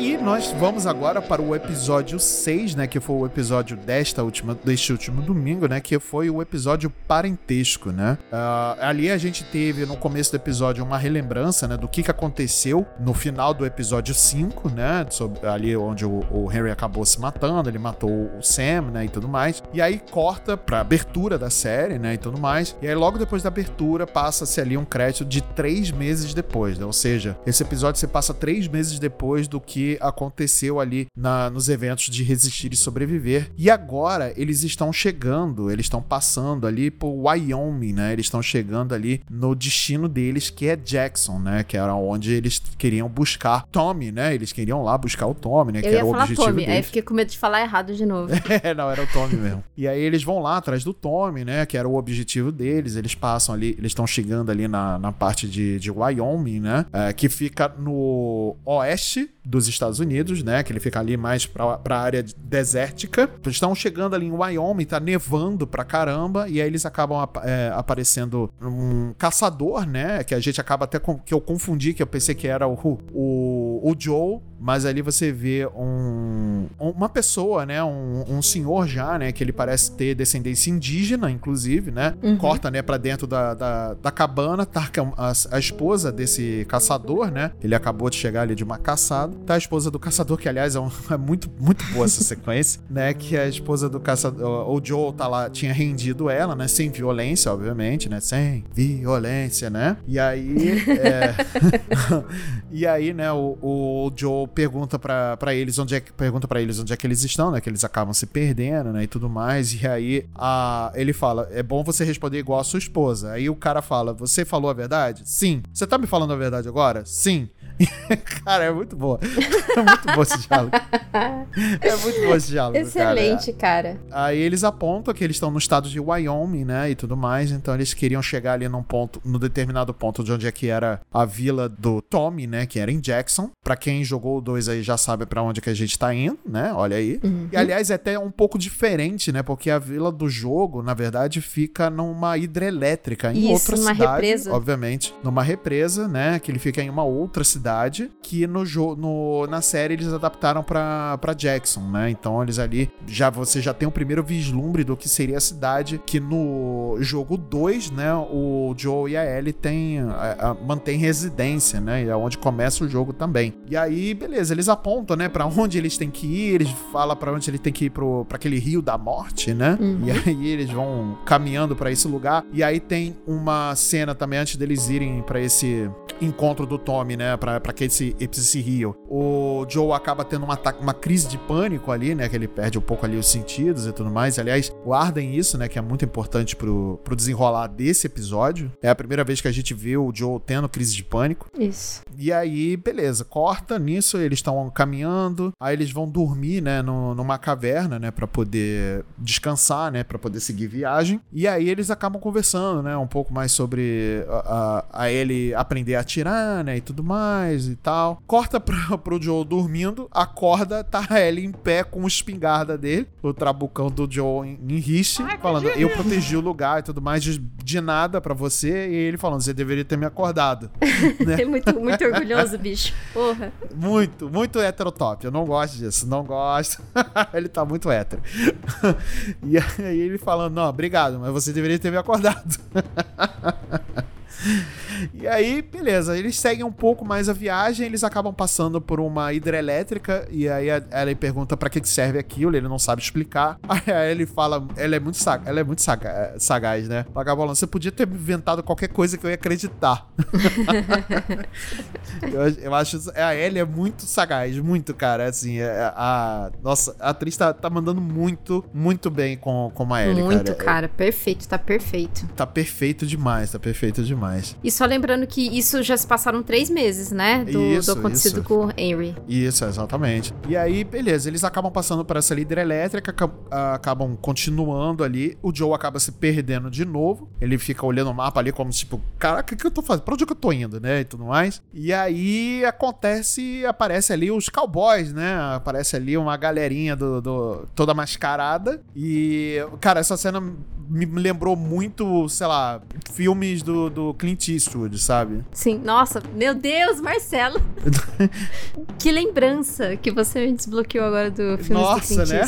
aí, nós vamos agora para o episódio 6, né? Que foi o episódio desta última, deste último domingo, né? Que foi o episódio parentesco, né? Ah, ali a gente teve no começo do episódio uma relembrança, né? Do que, que aconteceu no final do episódio 5, né? Sobre, ali onde o, o Henry acabou se matando, ele matou o Sam, né? E tudo mais. E aí corta pra abertura da série, né? E tudo mais. E aí logo depois da abertura passa-se ali um crédito de três meses depois, né? Ou seja, esse episódio você passa três meses depois do que aconteceu ali na- nos eventos de Resistir e Sobreviver. E agora eles estão chegando, eles estão passando ali por Wyoming, né? Eles estão chegando ali no destino deles, que é Jackson, né? Que era onde eles queriam buscar Tommy, né? Eles queriam lá buscar o Tommy, né? que Eu ia era o falar objetivo Tommy, aí deles. fiquei com medo de falar errado de novo. É, não, era o Tommy mesmo. E aí eles vão lá atrás do Tommy, né? Que era o objetivo deles. Eles passam ali, eles estão chegando ali na, na parte de, de Wyoming, né? é, que fica no oeste dos Estados Unidos, né? Que ele fica ali mais pra, pra área desértica. Eles estão chegando ali em Wyoming, tá nevando pra caramba. E aí eles acabam é, aparecendo um caçador, né? Que a gente acaba até com, que eu confundi, que eu pensei que era o, o, o Joe. Mas ali você vê um, uma pessoa, né? Um, um senhor já, né? Que ele parece ter descendência indígena, inclusive, né? Uhum. Corta, né, pra dentro da, da, da cabana, tá a, a esposa desse caçador, né? Ele acabou de chegar ali de uma caçada. Tá a esposa do caçador, que aliás é, um- é muito, muito boa essa sequência, né? Que a esposa do caçador, o Joe tá lá, tinha rendido ela, né? Sem violência, obviamente, né? Sem violência, né? E aí. é, e aí, né, o, o Joe pergunta pra eles onde é que pergunta para eles onde é que eles estão, né, que eles acabam se perdendo, né, e tudo mais. E aí a, ele fala: "É bom você responder igual a sua esposa". Aí o cara fala: "Você falou a verdade?". "Sim". "Você tá me falando a verdade agora?". "Sim". cara, é muito boa. É muito bom esse diálogo. É muito bom esse diálogo. Excelente, cara. cara. Aí eles apontam que eles estão no estado de Wyoming, né? E tudo mais. Então eles queriam chegar ali num ponto, no determinado ponto de onde é que era a vila do Tommy, né? Que era em Jackson. Pra quem jogou o 2 aí já sabe para onde que a gente tá indo, né? Olha aí. Uhum. E aliás, é até um pouco diferente, né? Porque a vila do jogo, na verdade, fica numa hidrelétrica em Isso, outra numa cidade. Represa. Obviamente. Numa represa, né? Que ele fica em uma outra cidade. Que no jogo, na série, eles adaptaram pra, pra Jackson, né? Então eles ali já você já tem o primeiro vislumbre do que seria a cidade. Que no jogo 2, né? O Joe e a Ellie tem, a, a, mantém residência, né? E é onde começa o jogo também. E aí, beleza, eles apontam, né? Pra onde eles têm que ir. Eles falam pra onde ele tem que ir pro, pra aquele rio da morte, né? Uhum. E aí eles vão caminhando para esse lugar. E aí tem uma cena também antes deles irem para esse encontro do Tommy, né? Pra, pra que esse, esse rio. O Joe acaba tendo uma, uma crise de pânico ali, né? Que ele perde um pouco ali os sentidos e tudo mais. Aliás, guardem isso, né? Que é muito importante pro, pro desenrolar desse episódio. É a primeira vez que a gente vê o Joe tendo crise de pânico. Isso. E aí, beleza, corta nisso, eles estão caminhando, aí eles vão dormir, né, no, numa caverna, né, para poder descansar, né, para poder seguir viagem. E aí eles acabam conversando, né, um pouco mais sobre a, a, a ele aprender a atirar, né, e tudo mais e tal. Corta pra, pro Joe dormindo, acorda, tá a Ellie em pé com o espingarda dele, o trabucão do Joe em, em riche, falando, eu protegi o lugar e tudo mais, de, de nada para você, e ele falando, você deveria ter me acordado. né? muito, muito orgulhoso, bicho. Porra. Muito, muito heterotop. Eu não gosto disso, não gosto. ele tá muito hétero. e aí ele falando, não, obrigado, mas você deveria ter me acordado. E aí, beleza, eles seguem um pouco mais a viagem, eles acabam passando por uma hidrelétrica, e aí ela pergunta para que serve aquilo, ele não sabe explicar. Aí ele fala, ela é muito, sag ela é muito saga sagaz, né? Vagabolão, você podia ter inventado qualquer coisa que eu ia acreditar. eu, eu, acho, a Ellie é muito sagaz, muito, cara, assim, a, é, a nossa, a atriz tá, tá mandando muito, muito bem com, com a Ellie, muito, cara. cara, perfeito, tá perfeito. Tá perfeito demais, tá perfeito demais. E só lembrando que isso já se passaram três meses, né? Do, isso, do acontecido isso. com o Henry. Isso, exatamente. E aí, beleza, eles acabam passando por essa líder elétrica, acabam continuando ali. O Joe acaba se perdendo de novo. Ele fica olhando o mapa ali como tipo, caraca, o que eu tô fazendo? Pra onde que eu tô indo, né? E tudo mais. E aí acontece, aparece ali os cowboys, né? Aparece ali uma galerinha do, do toda mascarada. E, cara, essa cena me lembrou muito, sei lá, filmes do, do Clint Eastwood, sabe? Sim, nossa, meu Deus, Marcelo. que lembrança que você me desbloqueou agora do filme nossa, do né?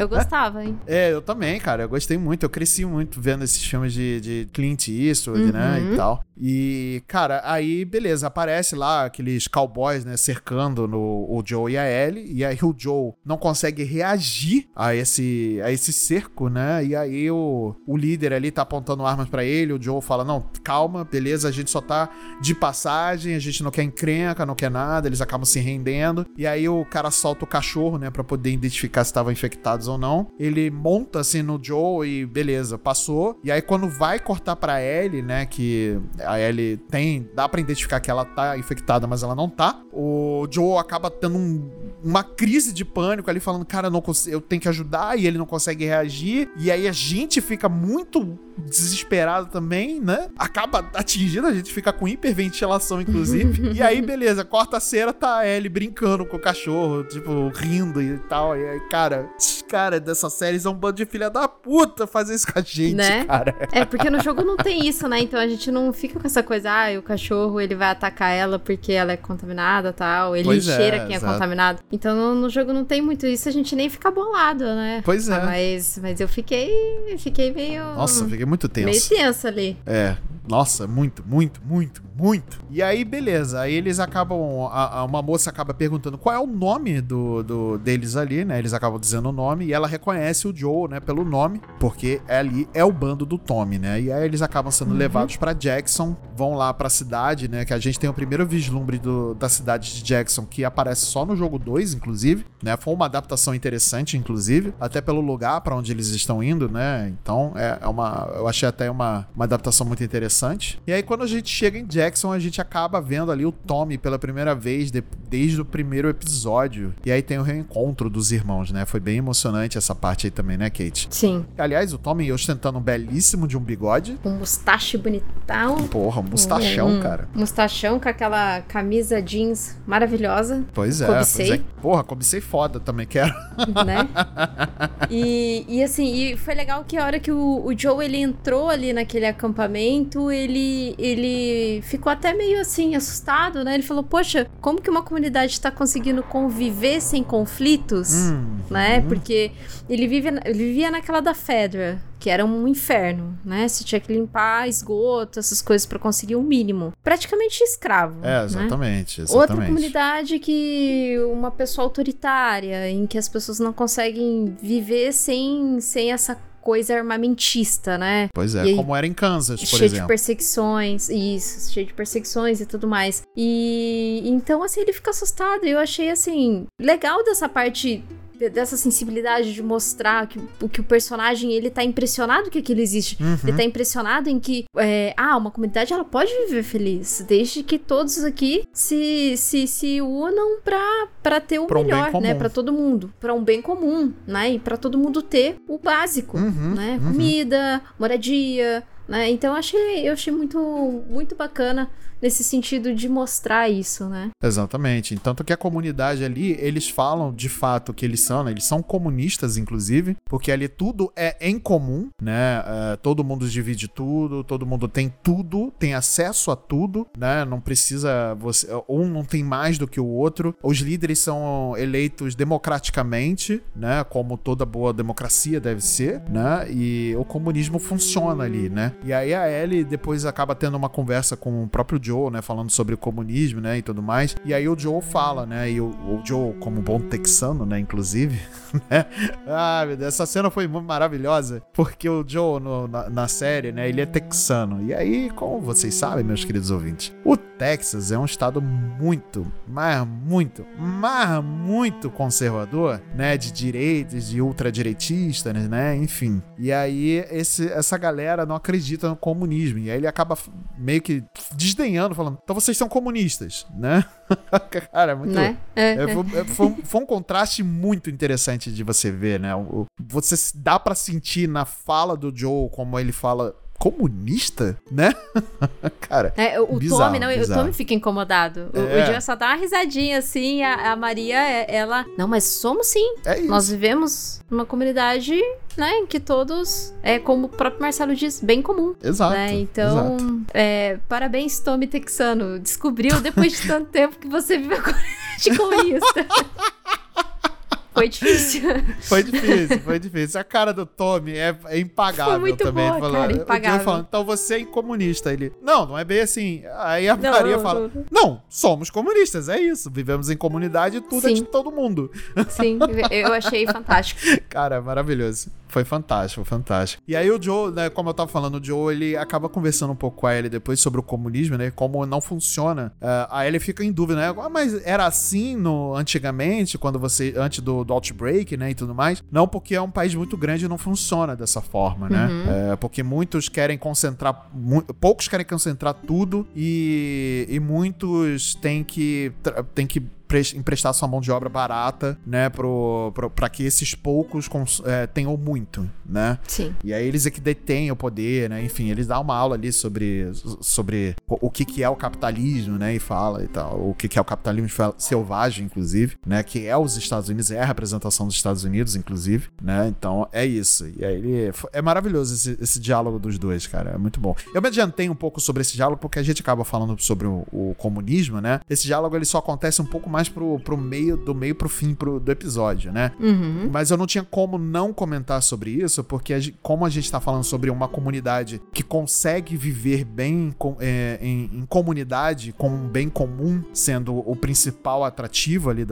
Eu gostava, hein? É, eu também, cara. Eu gostei muito. Eu cresci muito vendo esses filmes de, de Clint Eastwood, uhum. né? E uhum. tal. E, cara, aí, beleza, aparece lá aqueles cowboys, né, cercando no, o Joe e a Ellie, e aí o Joe não consegue reagir a esse, a esse cerco, né? E aí o, o líder ali tá apontando armas para ele, o Joe fala: Não, calma, beleza, a gente só tá de passagem, a gente não quer encrenca, não quer nada, eles acabam se rendendo. E aí o cara solta o cachorro, né, pra poder identificar se estavam infectados ou não. Ele monta assim no Joe e beleza, passou. E aí quando vai cortar pra Ellie, né, que a Ellie tem, dá para identificar que ela tá infectada, mas ela não tá. O Joe acaba tendo um, uma crise de pânico ali, falando, cara, não eu tenho que ajudar, e ele não consegue reagir. E aí a gente fica muito desesperado também, né? Acaba atingindo, a gente fica com hiperventilação, inclusive. e aí, beleza, corta a cera, tá a Ellie brincando com o cachorro, tipo, rindo e tal. E aí, cara, caras dessa série são um bando de filha da puta fazer isso com a gente, né? cara. É, porque no jogo não tem isso, né? Então a gente não fica com essa coisa, ah, o cachorro ele vai atacar ela porque ela é contaminada tal. Ele pois é, cheira é, quem exato. é contaminado. Então no, no, jogo não tem muito isso, a gente nem fica bolado, né? Pois é. Ah, mas, mas eu fiquei, fiquei meio. Nossa, fiquei muito tenso. Meio tenso ali. É. Nossa, muito, muito, muito, muito. E aí, beleza. Aí eles acabam. A, a, uma moça acaba perguntando qual é o nome do, do, deles ali, né? Eles acabam dizendo o nome e ela reconhece o Joe, né, pelo nome, porque ali é o bando do Tommy, né? E aí eles acabam sendo uhum. levados para Jackson, vão lá pra cidade, né? Que a gente tem o primeiro vislumbre do, da cidade de Jackson, que aparece só no jogo 2, inclusive, né? Foi uma adaptação interessante, inclusive, até pelo lugar para onde eles estão indo, né? Então é, é uma. Eu achei até uma, uma adaptação muito interessante. E aí, quando a gente chega em Jackson, Texan a gente acaba vendo ali o Tommy pela primeira vez de, desde o primeiro episódio. E aí tem o reencontro dos irmãos, né? Foi bem emocionante essa parte aí também, né, Kate? Sim. Aliás, o Tommy ostentando um belíssimo de um bigode. Um mustache bonitão. Porra, um mustachão, um, cara. Mustachão com aquela camisa jeans maravilhosa. Pois é, Cobicei. pois é. Porra, cobicei foda também, quero. né? E, e assim, e foi legal que a hora que o, o Joe ele entrou ali naquele acampamento, ele, ele ficou até meio assim assustado, né? Ele falou: Poxa, como que uma comunidade está conseguindo conviver sem conflitos, Hum, né? hum. Porque ele, vive, ele vivia naquela da Fedra, que era um inferno, né? Você tinha que limpar esgoto, essas coisas para conseguir o mínimo. Praticamente escravo. É, né? exatamente, Outra exatamente. comunidade que uma pessoa autoritária, em que as pessoas não conseguem viver sem, sem essa coisa armamentista, né? Pois é, E como era em Kansas, por cheio de exemplo. perseguições, isso, cheio de perseguições e tudo mais. E então, assim, ele fica assustado. E eu achei, assim, legal dessa parte de- dessa sensibilidade de mostrar que, o- que o personagem ele tá impressionado que aquilo existe. Uhum. Ele tá impressionado em que, é, ah, uma comunidade ela pode viver feliz, desde que todos aqui se, se, se unam pra, pra ter o Pra um melhor, né? comum. Pra todo mundo. Pra um bem comum, né? E pra todo mundo ter o básico, Uhum, né? uhum. Comida, moradia, né? Então eu achei, eu achei muito, muito bacana nesse sentido de mostrar isso, né? Exatamente. Tanto que a comunidade ali, eles falam de fato que eles são, né? Eles são comunistas, inclusive, porque ali tudo é em comum, né? É, todo mundo divide tudo, todo mundo tem tudo, tem acesso a tudo, né? Não precisa você. Um não tem mais do que o outro. Os líderes são eleitos democraticamente, né? Como toda boa democracia deve ser, né? E o comunismo funciona ali, né? E aí a Ellie depois acaba tendo uma conversa com o próprio Joe, né? Falando sobre o comunismo, né? E tudo mais. E aí o Joe fala, né? E o, o Joe, como bom texano, né? Inclusive, né? Ah, meu Deus, essa cena foi maravilhosa. Porque o Joe, no- na, na série, né? Ele é texano. E aí, como vocês sabem, meus queridos ouvintes, o Texas é um estado muito, mas muito, mas muito conservador, né? De direitos, de ultradireitistas, né? Enfim. E aí, esse, essa galera não acredita no comunismo. E aí ele acaba meio que desdenhando, falando: então vocês são comunistas, né? Cara, é muito. né? É, É, é. foi, é, foi um, foi um contraste muito interessante de você ver, né? O- Você dá pra sentir na fala do Joe como ele fala comunista, né? Cara, É, o Bizarro, Tommy, não, o bizarro. Tommy fica incomodado. O, É. o só dá uma risadinha assim, a, a Maria, é- ela. Não, mas somos sim. é isso. Nós vivemos numa comunidade, né, em que todos, é como o próprio Marcelo diz, bem comum. Exato. né? Então, exato. é, parabéns, Tommy Texano. Descobriu depois de tanto tempo que você vive a comunidade comunista. Foi difícil. Foi difícil, foi difícil. A cara do Tommy é, é impagável Foi muito também. boa, falou- cara, impagável. falando, então você é comunista. Ele, não, não é bem assim. Aí a Não, Maria não, fala, não, não, somos comunistas, é isso. Vivemos em comunidade e tudo é Sim. de todo mundo. Sim, eu achei fantástico. Cara, maravilhoso. Foi fantástico, fantástico. E aí o Joe, né, como eu tava falando, o Joe, ele acaba conversando um pouco com a Ellie depois sobre o comunismo, né, como não funciona. Ah, a Ellie fica em dúvida, né, ah, mas era assim no antigamente, quando você, antes do, do Outbreak, né, e tudo mais? Não, porque é um país muito grande e não funciona dessa forma, né? É, porque muitos querem concentrar, mu- poucos querem concentrar tudo e, e muitos têm que, têm que emprestar sua mão de obra barata, né, pro, pro, pra que esses poucos é, tenham muito, né? Sim. E aí eles é que detêm o poder, né? Enfim, eles dão uma aula ali sobre, sobre o o que, que é o capitalismo, né? E fala e tal. O que, que é o capitalismo selvagem, inclusive, né? Que é os Estados Unidos, é a representação dos Estados Unidos, inclusive, né? Então é isso. E aí ele. É maravilhoso esse, esse diálogo dos dois, cara. É muito bom. Eu me adiantei um pouco sobre esse diálogo porque a gente acaba falando sobre o, o comunismo, né? Esse diálogo ele só acontece um pouco mais pro, pro meio, do meio pro fim pro, do episódio, né? Uhum. Mas eu não tinha como não comentar sobre isso, porque a gen- como a gente tá falando sobre uma comunidade que consegue viver bem com- é, em, em comunidade, com um bem comum sendo o principal atrativo ali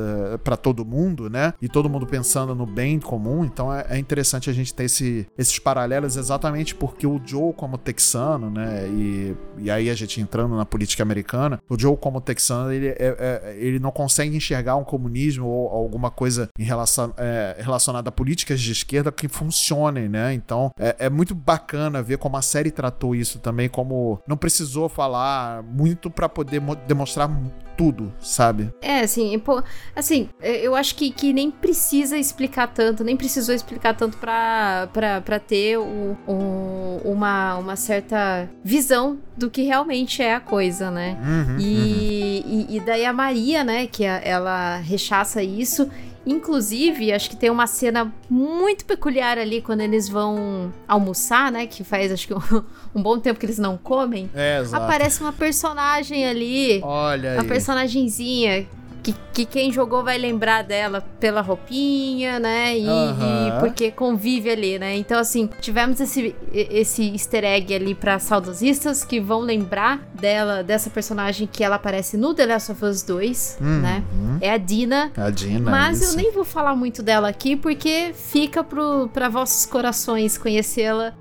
para todo mundo, né? E todo mundo pensando no bem comum, então é, é interessante a gente ter esse- esses paralelos exatamente porque o Joe, como texano, né? E, e aí a gente entrando na política americana, o Joe, como texano, ele, é- é- ele não consegue consegue enxergar um comunismo ou alguma coisa em relação, é, relacionada a políticas de esquerda que funcionem, né? Então é, é, muito bacana ver como a série tratou isso também, como não precisou falar muito para poder demonstrar tudo, sabe? É, assim, pô, assim, é, eu acho que, que nem precisa explicar tanto, nem precisou explicar tanto pra, pra, pra ter o, o, uma, uma certa visão do que realmente é a coisa, né? Uhum, e, uhum. e, e, daí a Maria, né, que a, ela rechaça isso Inclusive, acho que tem uma cena muito peculiar ali quando eles vão almoçar, né? Que faz acho que um, um bom tempo que eles não comem. É, exato. Aparece uma personagem ali. Olha aí. Uma personagenzinha que, que quem jogou vai lembrar dela pela roupinha, né? E, e, porque convive ali, né? Então, assim, tivemos esse, esse easter egg ali para saudosistas que vão lembrar dela, dessa personagem que ela aparece no The Last of Us 2, hum, né? Hum. É a Dina. A Dina. Mas isso. eu nem vou falar muito dela aqui porque fica pro, pra vossos corações conhecê-la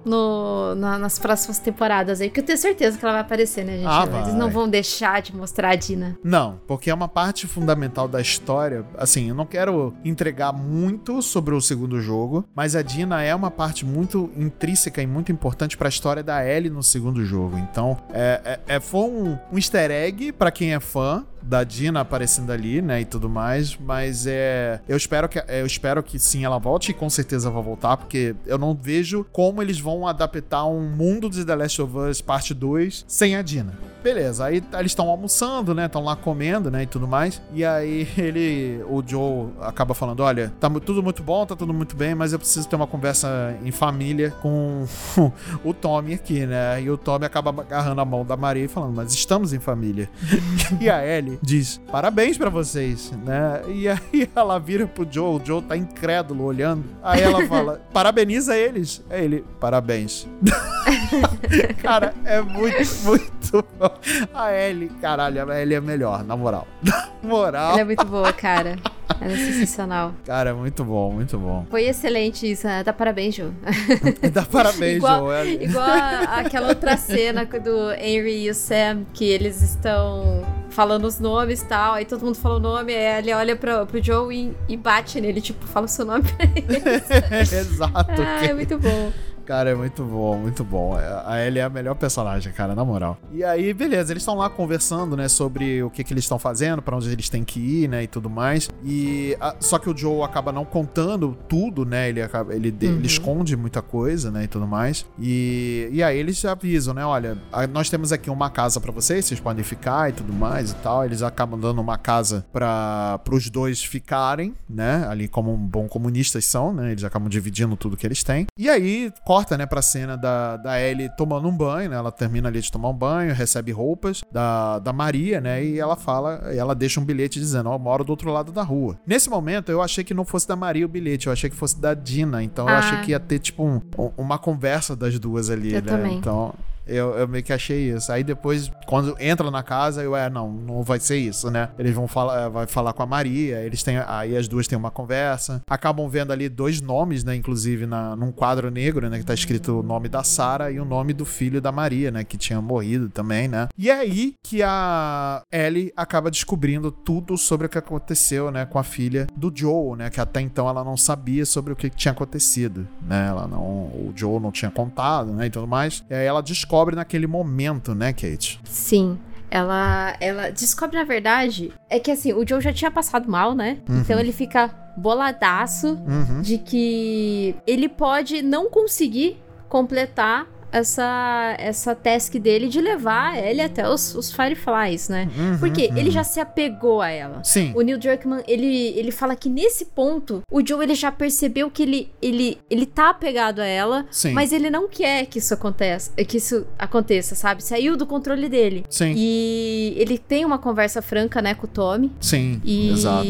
na, nas próximas temporadas aí. Porque eu tenho certeza que ela vai aparecer, né, gente? Ah, Eles não vão deixar de mostrar a Dina. Não, porque é uma parte fundamental fundamental da história. Assim, eu não quero entregar muito sobre o segundo jogo, mas a Dina é uma parte muito intrínseca e muito importante para a história da Ellie no segundo jogo. Então, é, é, é foi um, um easter egg para quem é fã da Dina aparecendo ali, né, e tudo mais, mas é, eu espero que eu espero que sim ela volte e com certeza vai voltar, porque eu não vejo como eles vão adaptar um mundo de The Last of Us parte 2 sem a Dina. Beleza, aí eles estão almoçando, né, estão lá comendo, né, e tudo mais. E aí ele, o Joe acaba falando, olha, tá tudo muito bom, tá tudo muito bem, mas eu preciso ter uma conversa em família com o Tommy aqui, né? E o Tommy acaba agarrando a mão da Maria e falando, mas estamos em família. e a Ellie diz: parabéns para vocês, né? E aí ela vira pro Joe, o Joe tá incrédulo olhando. Aí ela fala: parabeniza eles. Aí ele: parabéns. Cara, é muito, muito bom. A Ellie, caralho, a Ellie é melhor, na moral. Na moral. Ela é muito boa, cara. Ela é sensacional. Cara, muito bom, muito bom. Foi excelente isso, né? Dá parabéns, Ju. Dá parabéns, igual, Ju. É. Igual a, aquela outra cena do Henry e o Sam, que eles estão falando os nomes e tal, aí todo mundo fala o nome, aí ele olha pro, pro Joe e, e bate nele, tipo, fala o seu nome pra ele. Exato. Ah, é muito bom. Cara, é muito bom, muito bom. A Ellie é a melhor personagem, cara, na moral. E aí, beleza, eles estão lá conversando, né, sobre o que, que eles estão fazendo, para onde eles têm que ir, né, e tudo mais. E a, só que o Joe acaba não contando tudo, né? Ele acaba, ele, uhum. ele esconde muita coisa, né, e tudo mais. E, e aí eles avisam, né, olha, nós temos aqui uma casa para vocês, vocês podem ficar e tudo mais e tal. Eles acabam dando uma casa para os dois ficarem, né, ali como um bom comunistas são, né? Eles acabam dividindo tudo que eles têm. E aí corta, né, pra cena da, da Ellie tomando um banho, né? Ela termina ali de tomar um banho, recebe roupas da, da Maria, né? E ela fala, ela deixa um bilhete dizendo, ó, oh, moro do outro lado da rua. Nesse momento, eu achei que não fosse da Maria o bilhete, eu achei que fosse da Dina. Então ah. eu achei que ia ter, tipo, um, uma conversa das duas ali, eu né? Também. Então. Eu, eu meio que achei isso. Aí depois, quando entra na casa, eu, é, não, não vai ser isso, né? Eles vão falar, é, vai falar com a Maria, eles têm, aí as duas têm uma conversa. Acabam vendo ali dois nomes, né? Inclusive na, num quadro negro, né? Que tá escrito o nome da Sara e o nome do filho da Maria, né? Que tinha morrido também, né? E é aí que a Ellie acaba descobrindo tudo sobre o que aconteceu, né? Com a filha do Joe, né? Que até então ela não sabia sobre o que tinha acontecido, né? Ela não, o Joe não tinha contado, né? E tudo mais. E aí ela descobre descobre naquele momento, né, Kate? Sim. Ela, ela descobre, na verdade, é que assim, o Joe já tinha passado mal, né? Uhum. Então ele fica boladaço uhum. de que ele pode não conseguir completar essa, essa task dele de levar ele até os, os Fireflies, né? Uhum, Porque uhum. ele já se apegou a ela. Sim. O Neil Druckmann, ele, ele fala que nesse ponto, o Joe ele já percebeu que ele, ele, ele tá apegado a ela, Sim. mas ele não quer que isso aconteça, que isso aconteça, sabe? Saiu do controle dele. Sim. E ele tem uma conversa franca, né, com o Tommy. Sim, e... exato.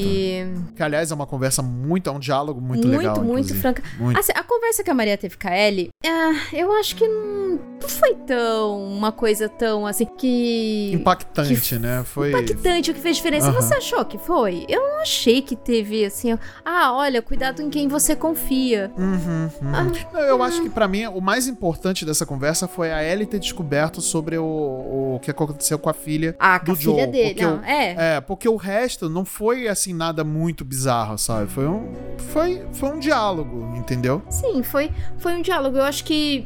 Que, aliás, é uma conversa muito, é um diálogo muito, muito legal. Muito, muito franca. Muito. Assim, a conversa que a Maria teve com a Ellie, uh, eu acho que não 嗯 foi tão uma coisa tão assim que impactante, que, né? Foi impactante o que fez diferença. Você achou que foi? Eu não achei que teve assim, ah, olha, cuidado em quem você confia. Uhum, uhum. Ah, eu acho que para mim o mais importante dessa conversa foi a Ellie ter descoberto sobre o, o que aconteceu com a filha ah, do a Joe. Filha dele, não, o, é. é, porque o resto não foi assim nada muito bizarro, sabe? Foi um foi, foi um diálogo, entendeu? Sim, foi foi um diálogo. Eu acho que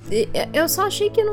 eu só achei que não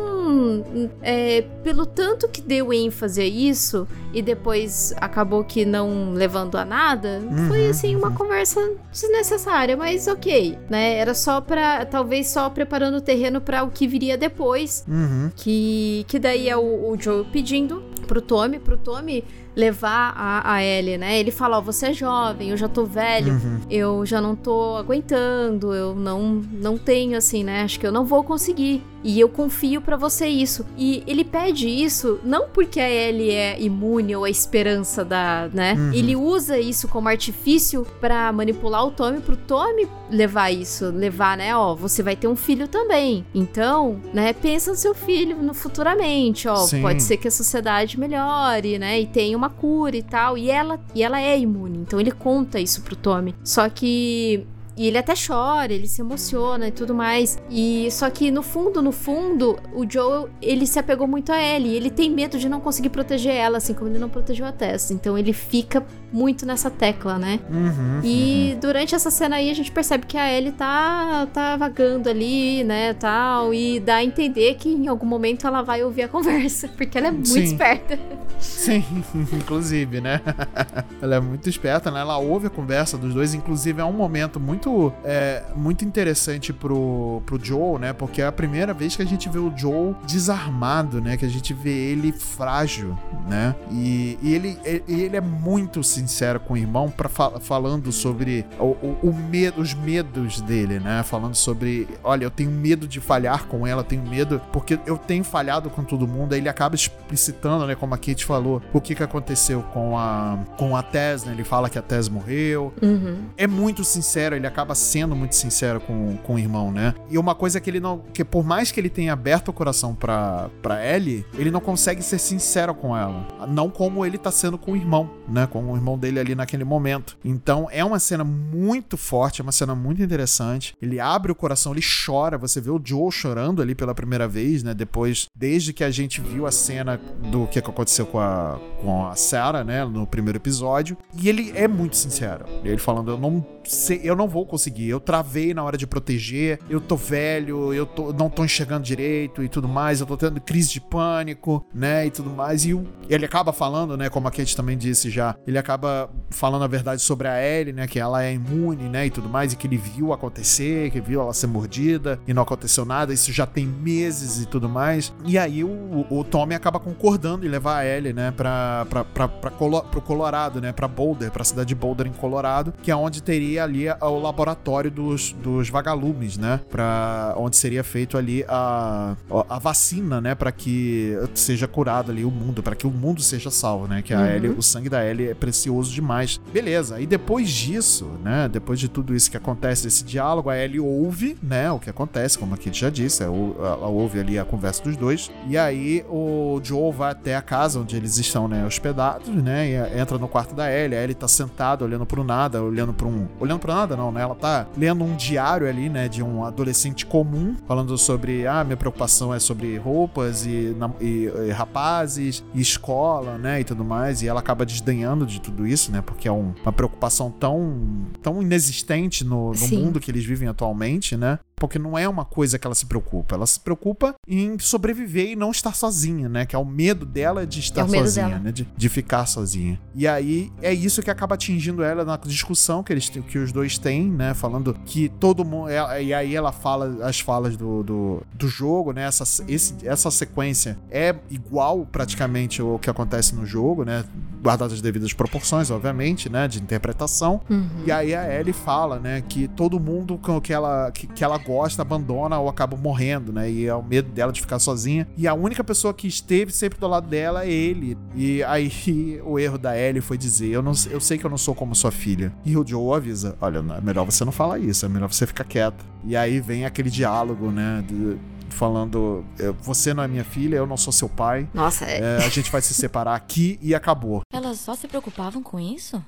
é, pelo tanto que deu ênfase a isso e depois acabou que não levando a nada, uhum, foi assim uma uhum. conversa desnecessária, mas ok, né? Era só para talvez só preparando o terreno para o que viria depois, uhum. que que daí é o, o Joe pedindo pro Tommy, pro Tommy levar a, a Ellie, né? Ele fala, ó, oh, você é jovem, eu já tô velho, uhum. eu já não tô aguentando, eu não, não tenho, assim, né? Acho que eu não vou conseguir. E eu confio para você isso. E ele pede isso não porque a Ellie é imune ou a esperança da, né? Uhum. Ele usa isso como artifício para manipular o Tommy pro Tommy levar isso, levar, né, ó, você vai ter um filho também. Então, né, pensa no seu filho no futuramente, ó, Sim. pode ser que a sociedade melhore, né, e tenha uma cura e tal. E ela, e ela é imune. Então ele conta isso pro Tommy. Só que e ele até chora, ele se emociona e tudo mais. E só que no fundo, no fundo, o Joel, ele se apegou muito a Ellie. Ele tem medo de não conseguir proteger ela, assim como ele não protegeu a Tess. Então ele fica muito nessa tecla, né? Uhum, e uhum. durante essa cena aí a gente percebe que a Ellie tá, tá vagando ali, né, tal. E dá a entender que em algum momento ela vai ouvir a conversa, porque ela é muito Sim. esperta. Sim, inclusive, né? ela é muito esperta, né? Ela ouve a conversa dos dois, inclusive é um momento muito, é, muito interessante pro, pro Joe, né? Porque é a primeira vez que a gente vê o Joe desarmado, né? Que a gente vê ele frágil, né? E, e ele, ele é muito sincero com o irmão para falando sobre o, o, o, medo, os medos dele, né? Falando sobre, olha, eu tenho medo de falhar com ela, tenho medo porque eu tenho falhado com todo mundo. Aí ele acaba explicitando, né? Como a Kate falou, o que que aconteceu com a com a Tess, né? Ele fala que a Tess morreu. Uhum. É muito sincero, ele acaba sendo muito sincero com, com o irmão, né? E uma coisa que ele não, que por mais que ele tenha aberto o coração para para Ellie, ele não consegue ser sincero com ela, não como ele tá sendo com o irmão, né? Com o irmão dele ali naquele momento. Então é uma cena muito forte, é uma cena muito interessante. Ele abre o coração, ele chora, você vê o Joe chorando ali pela primeira vez, né? Depois, desde que a gente viu a cena do que aconteceu com a, com a Sarah, né? No primeiro episódio. E ele é muito sincero. Ele falando, eu não sei, eu não vou conseguir. Eu travei na hora de proteger, eu tô velho, eu tô, não tô enxergando direito e tudo mais, eu tô tendo crise de pânico, né? E tudo mais. E ele acaba falando, né? Como a Kate também disse já, ele acaba falando a verdade sobre a Ellie, né? Que ela é imune, né? E tudo mais, e que ele viu acontecer, que viu ela ser mordida e não aconteceu nada. Isso já tem meses e tudo mais. E aí o, o Tommy acaba concordando em levar a Ellie, né? Pra, pra, pra, pra, pro Colorado, né? Pra Boulder, pra cidade de Boulder em Colorado, que é onde teria ali o laboratório dos, dos vagalumes, né? Pra onde seria feito ali a, a vacina, né? Pra que seja curado ali o mundo, para que o mundo seja salvo, né? Que a uhum. Ellie, o sangue da Ellie é precioso demais. Beleza, e depois disso, né? Depois de tudo isso que acontece, esse diálogo, a Ellie ouve, né? O que acontece, como a Kate já disse, ela ouve ali a conversa dos dois. E aí o Joe vai até a casa onde eles estão, né? Hospedados, né? E entra no quarto da Ellie. A Ellie tá sentada, olhando pro nada, olhando pra um. Olhando pra nada, não, né? Ela tá lendo um diário ali, né? De um adolescente comum, falando sobre. Ah, minha preocupação é sobre roupas e, e, e rapazes, e escola, né? E tudo mais. E ela acaba desdenhando de tudo isso, né? Porque é um, uma preocupação tão, tão inexistente no, no mundo que eles vivem atualmente, né? Porque não é uma coisa que ela se preocupa. Ela se preocupa em sobreviver e não estar sozinha, né? Que é o medo dela de estar é sozinha, né? De, de, ficar sozinha. E aí é isso que acaba atingindo ela na discussão que, eles, que os dois têm, né? Falando que todo mundo. E aí ela fala as falas do, do, do jogo, né? Essa, esse, essa sequência é igual praticamente o que acontece no jogo, né? Guardadas as devidas proporções, obviamente, né? De interpretação. Uhum. E aí a Ellie fala, né? Que todo mundo que ela, que, que ela gosta, abandona ou acaba morrendo, né? E é o medo dela de ficar sozinha. E a única pessoa que esteve sempre do lado dela é ele. E aí o erro da Ellie foi dizer: eu, não, eu sei que eu não sou como sua filha. E o Joe avisa: olha, é melhor você não falar isso, é melhor você ficar quieta. E aí vem aquele diálogo, né? De, falando: é, Você não é minha filha, eu não sou seu pai. Nossa, é. É, a gente vai se separar aqui e acabou. Elas só se preocupavam com isso?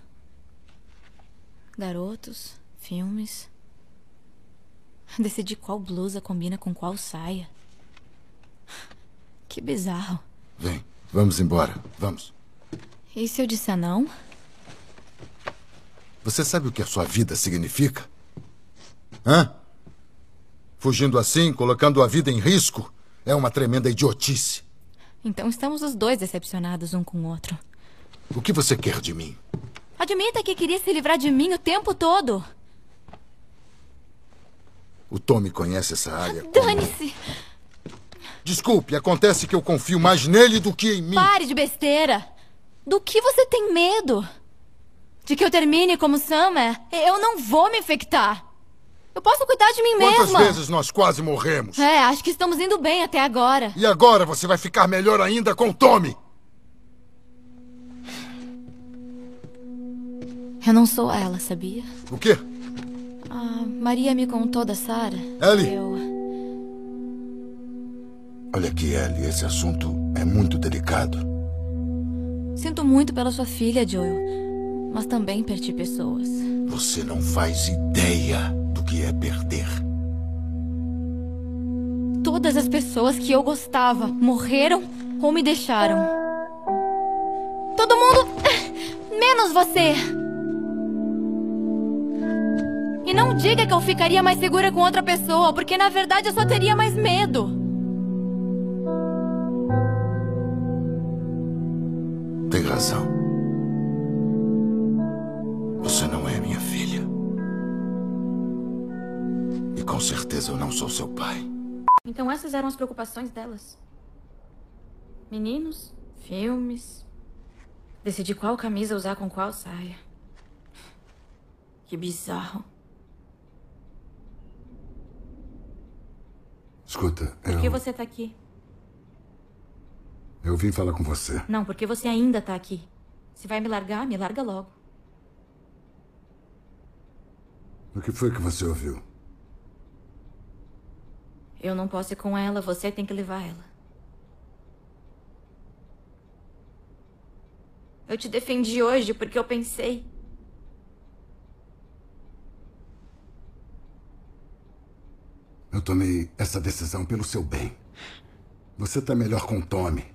Garotos, filmes. Decidir qual blusa combina com qual saia. Que bizarro. Vem, vamos embora. Vamos. E se eu disser não? Você sabe o que a sua vida significa? Hã? Fugindo assim, colocando a vida em risco, é uma tremenda idiotice. Então estamos os dois decepcionados um com o outro. O que você quer de mim? Admita que queria se livrar de mim o tempo todo. O Tommy conhece essa área. como- Dane-se! Desculpe, acontece que eu confio mais nele do que em mim. Pare de besteira! Do que você tem medo? De que eu termine como Summer? Eu não vou me infectar. Eu posso cuidar de mim Quantas mesma. vezes nós quase morremos? É, acho que estamos indo bem até agora. E agora você vai ficar melhor ainda com Tommy. Eu não sou ela, sabia? O quê? A Maria me contou da Sarah. Ellie. Eu. Olha aqui, Ellie, esse assunto é muito delicado. Sinto muito pela sua filha, Joel. Mas também perdi pessoas. Você não faz ideia do que é perder. Todas as pessoas que eu gostava morreram ou me deixaram. Todo mundo. Menos você! E não diga que eu ficaria mais segura com outra pessoa, porque na verdade eu só teria mais medo. Tem razão. Você não é minha filha. E com certeza eu não sou seu pai. Então essas eram as preocupações delas. Meninos, filmes. Decidir qual camisa usar com qual saia. Que bizarro. Escuta, Por que você tá aqui? eu vim falar com você. Não, porque você ainda tá aqui. Se vai me largar, me larga logo. O que foi que você ouviu? Eu não posso ir com ela, você tem que levar ela. Eu te defendi hoje porque eu pensei. Eu tomei essa decisão pelo seu bem. Você tá melhor com o Tommy.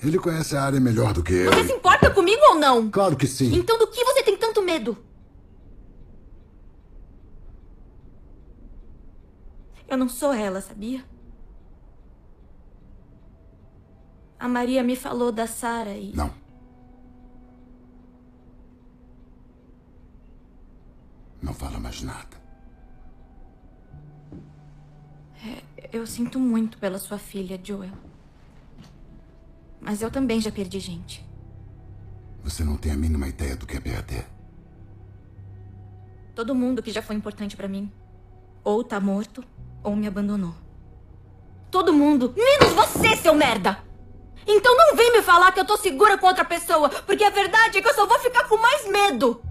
Ele conhece a área melhor do que eu. Você se importa comigo ou não? Claro que sim. Então do que você tem tanto medo? Eu não sou ela, sabia? A Maria me falou da Sara e. Não. Não fala mais nada. Eu sinto muito pela sua filha, Joel. Mas eu também já perdi gente. Você não tem a mínima ideia do que é BAD. Todo mundo que já foi importante pra mim ou tá morto ou me abandonou. Todo mundo, menos você, seu merda! Então não vem me falar que eu tô segura com outra pessoa, porque a verdade é que eu só vou ficar com mais medo.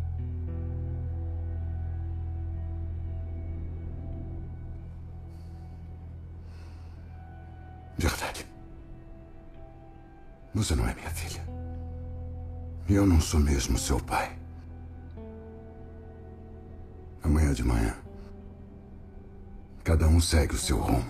Você não é minha filha. E eu não sou mesmo seu pai. Amanhã de manhã, cada um segue o seu rumo.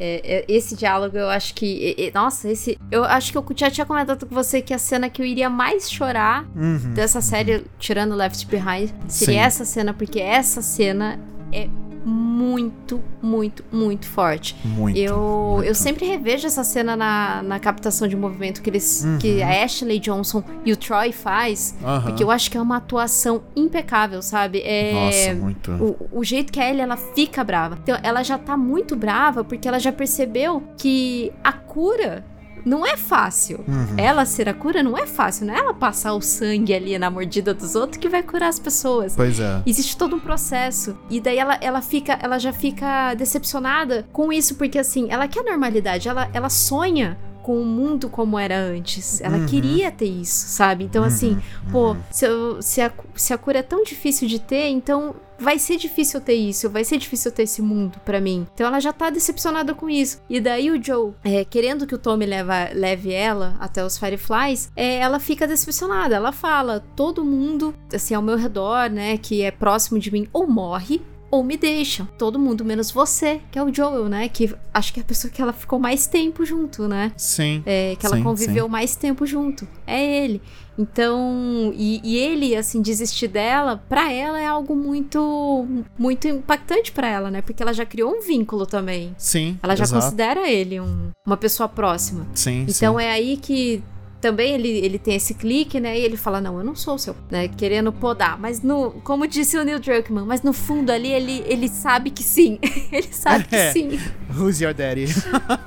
É, é, esse diálogo eu acho que. é, é, nossa, esse. Eu acho que eu já tinha comentado com você que a cena que eu iria mais chorar Uhum. dessa série, tirando Left Behind, seria Sim. essa cena, porque essa cena é muito, muito, muito forte. Muito. Eu, muito. eu sempre revejo essa cena na, na captação de movimento que eles que a Ashley Johnson e o Troy faz, Uhum. Porque eu acho que é uma atuação impecável, sabe? É, Nossa, muito. o, o jeito que a Ellie ela fica brava. Então, ela já tá muito brava porque ela já percebeu que a cura não é fácil. Uhum. Ela ser a cura não é fácil, não é ela passar o sangue ali na mordida dos outros que vai curar as pessoas. Pois é. Existe todo um processo. E daí ela, ela fica, ela já fica decepcionada com isso, porque assim, ela quer normalidade, ela, ela sonha com o mundo como era antes. Ela uhum. queria ter isso, sabe? Então, uhum. assim, pô, se, eu, se, a, se a cura é tão difícil de ter, então vai ser difícil ter isso, vai ser difícil ter esse mundo para mim. Então ela já tá decepcionada com isso. E daí o Joe, é, querendo que o Tommy leva, leve ela até os Fireflies, é, ela fica decepcionada. Ela fala: todo mundo, assim, ao meu redor, né, que é próximo de mim, ou morre, ou me deixam. Todo mundo menos você, que é o Joel, né? Que acho que é a pessoa que ela ficou mais tempo junto, né? Sim. É, que ela sim, conviveu sim. mais tempo junto. É ele. Então, e, e, ele, assim, desistir dela, pra ela é algo muito, muito impactante para ela, né? Porque ela já criou um vínculo também. Sim. Ela já exato. considera ele um, uma pessoa próxima. Sim. Então sim. é aí que também ele, ele tem esse clique, né? E ele fala: Não, eu não sou o seu, né? Querendo podar. Mas no, como disse o Neil Druckmann, mas no fundo ali ele, ele sabe que sim. ele sabe que É. sim, Who's your daddy?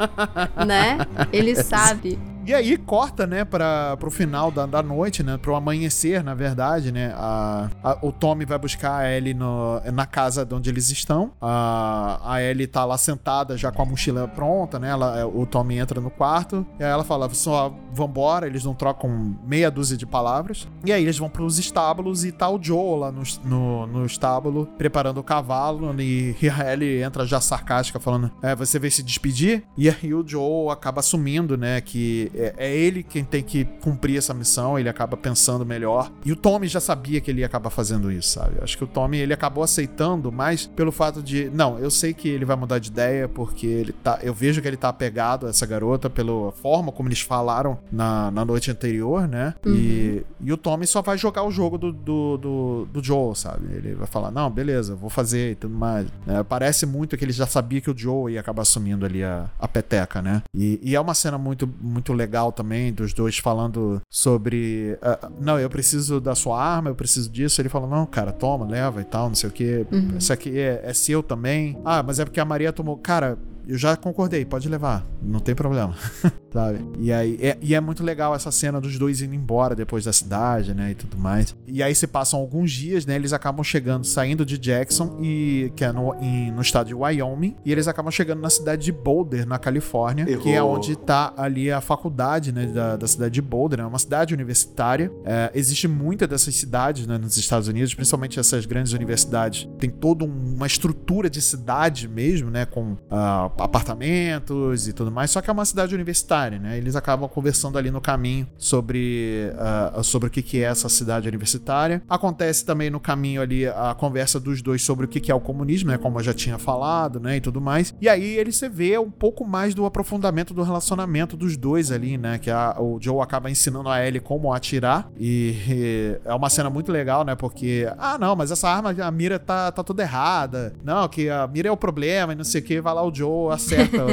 né? Ele sabe. E aí corta, né, para pro final da, da noite, né, pro amanhecer, na verdade, né, a, a- o Tommy vai buscar a Ellie no, na casa de onde eles estão. A, a Ellie tá lá sentada já com a mochila pronta, né, ela, o Tommy entra no quarto e aí ela fala, só vambora, eles não trocam meia dúzia de palavras. E aí eles vão pros estábulos e tá o Joe lá no, no, no estábulo preparando o cavalo e a Ellie entra já sarcástica falando, é, você veio se despedir? E aí o Joe acaba assumindo, né, que é, é ele quem tem que cumprir essa missão, ele acaba pensando melhor. E o Tommy já sabia que ele ia acabar fazendo isso, sabe? Eu acho que o Tommy, ele acabou aceitando mais pelo fato de, não, eu sei que ele vai mudar de ideia porque ele tá, eu vejo que ele tá apegado a essa garota pela forma como eles falaram na, na noite anterior, né? E, e o Tommy só vai jogar o jogo do, do, do, do Joe, sabe? Ele vai falar, não, beleza, vou fazer e tudo mais. né? parece muito que ele já sabia que o Joe ia acabar assumindo ali a, a peteca, né? E, e é uma cena muito, muito legal também, dos dois falando sobre. ah, não, eu preciso da sua arma, eu preciso disso. Ele fala, não, cara, toma, leva e tal, não sei o que. Isso aqui é, é seu também. Ah, mas é porque a Maria tomou. Cara, eu já concordei, pode levar, não tem problema. Sabe? E aí é, e é muito legal essa cena dos dois indo embora depois da cidade, né? E tudo mais. E aí se passam alguns dias, né? Eles acabam chegando, saindo de Jackson, e que é no, em- no estado de Wyoming, e eles acabam chegando na cidade de Boulder, na Califórnia, que é Errou. onde tá ali a faculdade, né? Da, da cidade de Boulder, é uma cidade universitária. É, existe muita dessas cidades, né? Nos Estados Unidos, principalmente essas grandes universidades, tem toda um- uma estrutura de cidade mesmo, né? Com ah, apartamentos e tudo mais, só que é uma cidade universitária, né? Eles acabam conversando ali no caminho sobre, ah, sobre o que, que é essa cidade universitária. Acontece também no caminho ali a conversa dos dois sobre o que, que é o comunismo, né? Como eu já tinha falado, né? E tudo mais. E aí ele se vê um pouco mais do aprofundamento do relacionamento dos dois ali, né? Que a- o Joe acaba ensinando a Ellie como atirar. E, e é uma cena muito legal, né? Porque, ah, não, mas essa arma, a mira tá, tá toda errada. Não, que a mira é o problema e não sei o que. Vai lá o Joe, acerta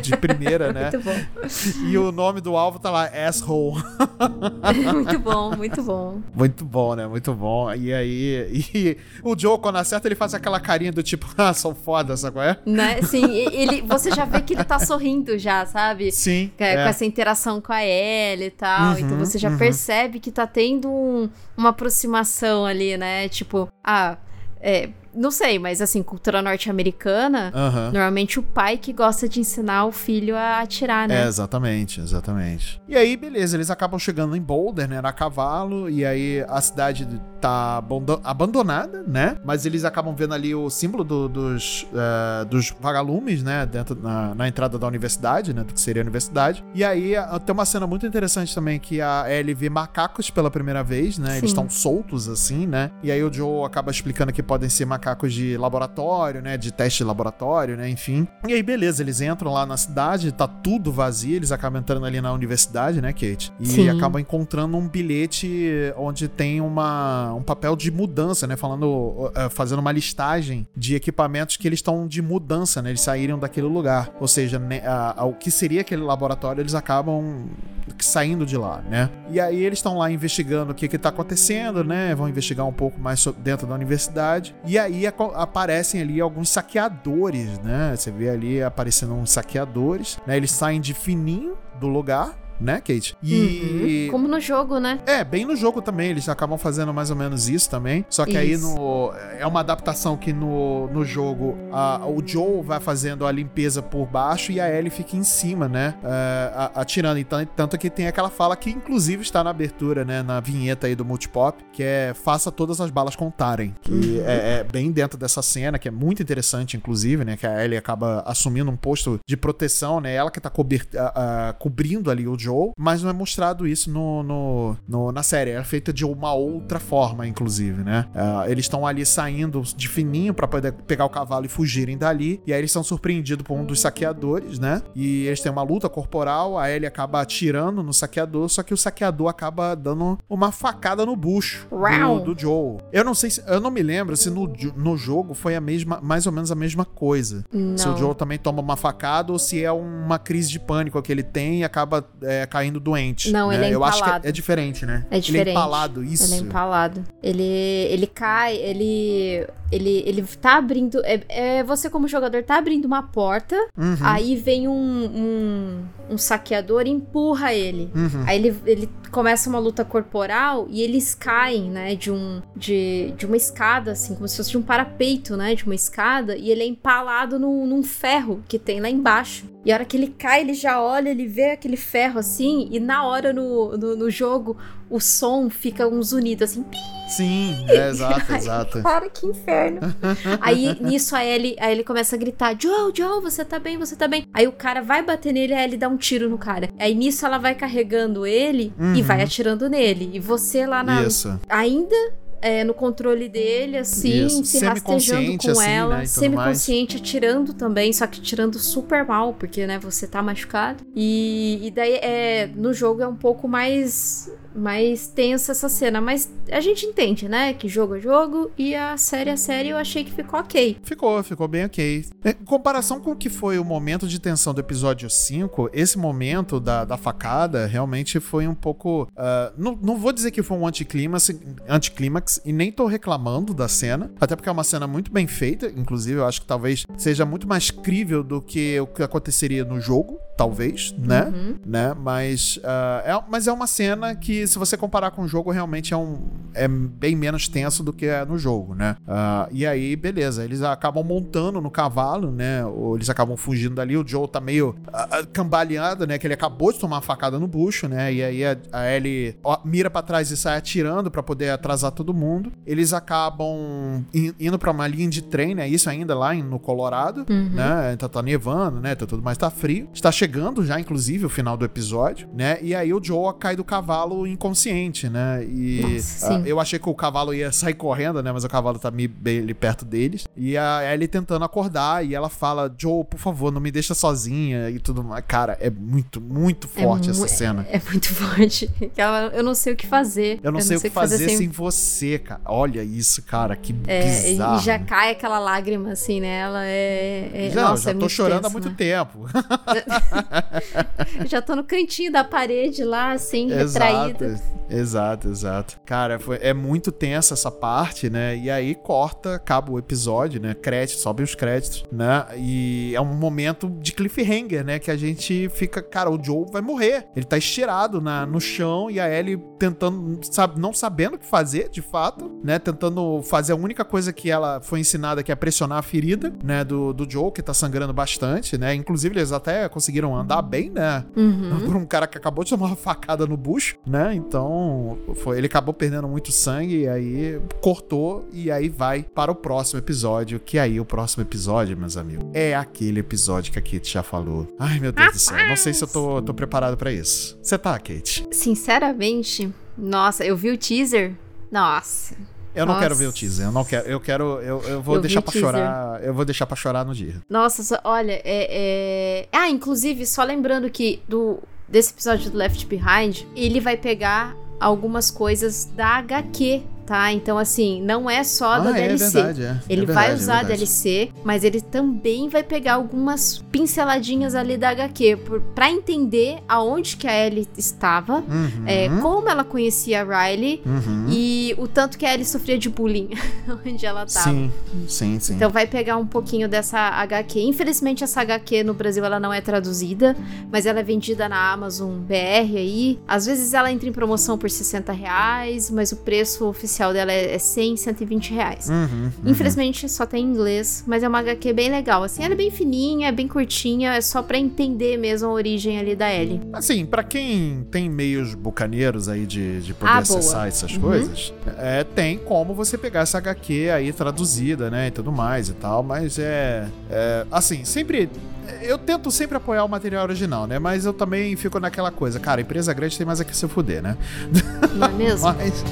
de primeira, né? Muito bom. E o nome do alvo tá lá, asshole. muito bom, muito bom. Muito bom, né? Muito bom. E aí, e o Joe, quando acerta, ele faz aquela carinha do tipo, ah, são foda, sabe qual é? Né? Sim, ele, você já vê que ele tá sorrindo já, sabe? Sim. Com, é. com essa interação com a Ellie e tal. Uhum, então você já uhum. percebe que tá tendo um- uma aproximação ali, né? Tipo, ah, é, não sei, mas assim, cultura norte-americana, Aham. normalmente o pai que gosta de ensinar o filho a atirar, É, né? exatamente, exatamente. E aí, beleza, eles acabam chegando em Boulder, né, na cavalo, e aí a cidade tá abandonada, né? Mas eles acabam vendo ali o símbolo do- dos, eh, dos vagalumes, né, dentro na, na entrada da universidade, né, do que seria a universidade. E aí tem uma cena muito interessante também que a Ellie vê macacos pela primeira vez, né? Eles Sim. estão soltos assim, né? E aí o Joe acaba explicando que podem ser macacos de laboratório, né, de teste de laboratório, né, enfim. E aí beleza, eles entram lá na cidade, tá tudo vazio, eles acabam entrando ali na universidade, né, Kate? E Sim. acabam encontrando um bilhete onde tem uma, um papel de mudança, né, falando, eh, fazendo uma listagem de equipamentos que eles estão de mudança, né, eles saíram daquele lugar. Ou seja, né, o que seria aquele laboratório, eles acabam saindo de lá, né? E aí eles estão lá investigando o que que tá acontecendo, né? Vão investigar um pouco mais dentro da universidade. E aí aparecem ali alguns saqueadores, né? Você vê ali aparecendo uns saqueadores, né? Eles saem de fininho do lugar, né, Kate? E. Uhum. Como no jogo, né? É, bem no jogo também, eles acabam fazendo mais ou menos isso também. Só que aí Isso. no. É uma adaptação que no, no jogo a- o Joe vai fazendo a limpeza por baixo e a Ellie fica em cima, né? a- atirando. Então, tanto que tem aquela fala que, inclusive, está na abertura, né? Na vinheta aí do Multipop, que é faça todas as balas contarem. Que é, é bem dentro dessa cena, que é muito interessante, inclusive, né? Que a Ellie acaba assumindo um posto de proteção, né? Ela que tá a- cobrindo ali o Joe, mas não é mostrado isso no, no- no- na série. É feita de uma outra forma, inclusive, né? Ah, eles estão ali saindo de fininho pra poder pegar o cavalo e fugirem dali. E aí eles são surpreendidos por um dos saqueadores, né? E eles têm uma luta corporal. A Ellie acaba atirando no saqueador, só que o saqueador acaba dando uma facada no bucho do, do Joe. Eu não sei se. Eu não me lembro se no, no jogo foi a mesma, mais ou menos a mesma coisa. Se o Não. Joe também toma uma facada ou se é uma crise de pânico que ele tem e acaba é, caindo doente. Não, né? ele é Eu acho que empalado. é, é diferente, né? É diferente. Ele é empalado, isso. Ele é empalado. Ele, ele cai, ele. Ele, ele tá abrindo. É, é, você, como jogador, tá abrindo uma porta. Uhum, Aí vem um, um, um saqueador empurra ele. uhum. Aí ele, ele começa uma luta corporal e eles caem, né, de um de, de uma escada, assim, como se fosse de um parapeito, né, de uma escada, e ele é empalado num, num ferro que tem lá embaixo. E a hora que ele cai, ele já olha, ele vê aquele ferro assim, e na hora no, no, no jogo, o som fica um zunido assim, Sim, é, exato, exato. Cara, que inferno. Aí nisso a Ellie, a Ellie começa a gritar: Joe, Joe, você tá bem, você tá bem. Aí o cara vai bater nele e a Ellie dá um tiro no cara. Aí nisso ela vai carregando ele e Uhum. vai atirando nele. E você lá na. Isso. Ainda. é, no controle dele, assim, Isso. se rastejando com assim, ela, né, e semi-consciente, atirando também, só que tirando super mal, porque, né, você tá machucado. E, e daí, é, no jogo é um pouco mais mais tensa essa cena, mas a gente entende, né, que jogo é jogo e a série é série, eu achei que ficou ok. Ficou, ficou bem ok. Em comparação com o que foi o momento de tensão do episódio 5, esse momento da, da facada realmente foi um pouco. ah, não, não vou dizer que foi um anticlímax, anticlímax e nem tô reclamando da cena, até porque é uma cena muito bem feita. Inclusive, eu acho que talvez seja muito mais crível do que o que aconteceria no jogo, talvez, né? Uhum. né? Mas, ah, é, mas é uma cena que, se você comparar com o jogo, realmente é, um, é bem menos tenso do que é no jogo, né? Ah, e aí, beleza, eles acabam montando no cavalo, né? Ou eles acabam fugindo dali. O Joe tá meio ah, ah, cambaleado, né? Que ele acabou de tomar uma facada no bucho, né? E aí a, a Ellie ó, mira pra trás e sai atirando pra poder atrasar todo mundo. Eles acabam in- indo pra uma linha de trem, né? Isso ainda lá em- no Colorado, né? Então tá nevando, né? Tá tudo mais tá frio. Está chegando já, inclusive, o final do episódio, né? E aí o Joe cai do cavalo inconsciente, né? E Nossa, ah, eu achei que o cavalo ia sair correndo, né? Mas o cavalo tá meio bem ali perto deles. E a Ellie tentando acordar e ela fala: Joe, por favor, não me deixa sozinha e tudo mais. Cara, é muito, muito forte É essa mu- cena. É muito forte. Ela- Eu não sei o que fazer. Eu não, sei, o que fazer, sem sem você, cara. Olha isso, cara, que É, e bizarro. já cai aquela lágrima assim nela. É, é, Já, nossa, já é tô chorando há tenso, muito né? tempo. Já tô no cantinho da parede lá, assim, Exato, retraída. Exato, exato. Cara, foi, é muito tensa essa parte, né? E aí corta, acaba o episódio, né? Crédito, sobe os créditos, né? E é um momento de cliffhanger, né? Que a gente fica, cara, o Joe vai morrer. Ele tá estirado na, no chão e a Ellie tentando, sabe, não sabendo o que fazer, de fato, né? Tentando fazer a única coisa que ela foi ensinada, que é pressionar a ferida, né? Do, do Joe, que tá sangrando bastante, né? Inclusive, eles até conseguiram andar bem, né? Uhum. por um cara que acabou de tomar uma facada no bucho, né? Então, foi, ele acabou perdendo muito sangue e aí cortou e aí vai para o próximo episódio, que aí o próximo episódio, meus amigos, é aquele episódio que a Kate já falou. Ai, meu Deus do céu, não sei se eu tô, tô preparado pra isso. Você tá, Kate? Sinceramente, nossa, eu vi o teaser. Nossa. Eu não Nossa. quero ver o teaser, eu não quero, eu quero, eu, eu vou Eu deixar pra teaser. chorar, eu vou deixar pra chorar no dia. Nossa, olha, é, é- Ah, inclusive, só lembrando que do desse episódio do Left Behind, ele vai pegar algumas coisas da HQ tá? Então, assim, não é só da ah, DLC. É verdade, é. Ele é verdade, vai usar é a DLC, mas ele também vai pegar algumas pinceladinhas ali da HQ por, pra entender aonde que a Ellie estava, Uhum, é, como ela conhecia a Riley uhum. e o tanto que a Ellie sofria de bullying onde ela tava. Sim, sim, sim. Então vai pegar um pouquinho dessa HQ. Infelizmente essa HQ no Brasil ela não é traduzida, mas ela é vendida na Amazon BR aí. Às vezes ela entra em promoção por 60 reais, mas o preço oficial dela é 100, 120 reais. Uhum, uhum. Infelizmente só tem em inglês, mas é uma HQ bem legal. Assim, ela é bem fininha, é bem curtinha, é só pra entender mesmo a origem ali da Ellie. Assim, pra quem tem meios bucaneiros aí de, de poder Ah, acessar boa. essas Uhum. coisas, é, tem como você pegar essa HQ aí traduzida, né, e tudo mais e tal, mas é, é assim, sempre eu tento sempre apoiar o material original, né? Mas eu também fico naquela coisa, cara, empresa grande tem mais a que se fuder, né? Não é mesmo? Mas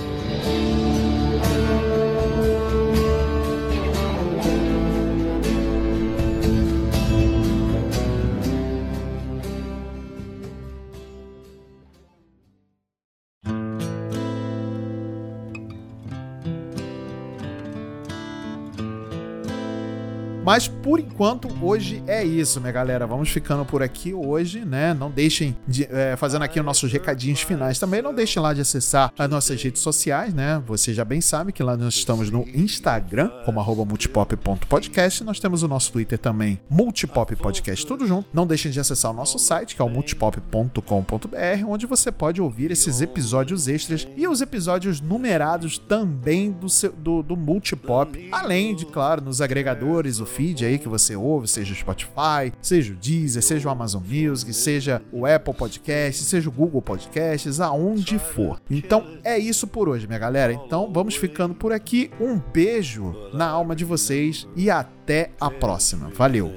Mas por enquanto, hoje é isso, minha galera. Vamos ficando por aqui hoje, né? Não deixem de. é, fazendo aqui os nossos recadinhos finais também. Não deixem lá de acessar as nossas redes sociais, né? Você já bem sabe que lá nós estamos no Instagram, como arroba multipop.podcast. Nós temos o nosso Twitter também, Multipop Podcast, tudo junto. Não deixem de acessar o nosso site, que é o multipop.com.br, onde você pode ouvir esses episódios extras e os episódios numerados também do, seu, do, do Multipop. Além de, claro, nos agregadores, o feed aí que você ouve, seja o Spotify, seja o Deezer, seja o Amazon Music, seja o Apple Podcast, seja o Google Podcasts, aonde for. Então é isso por hoje, minha galera. Então vamos ficando por aqui. Um beijo na alma de vocês e até a próxima. Valeu!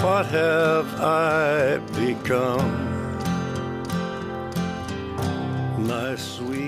What have I become? My sweetest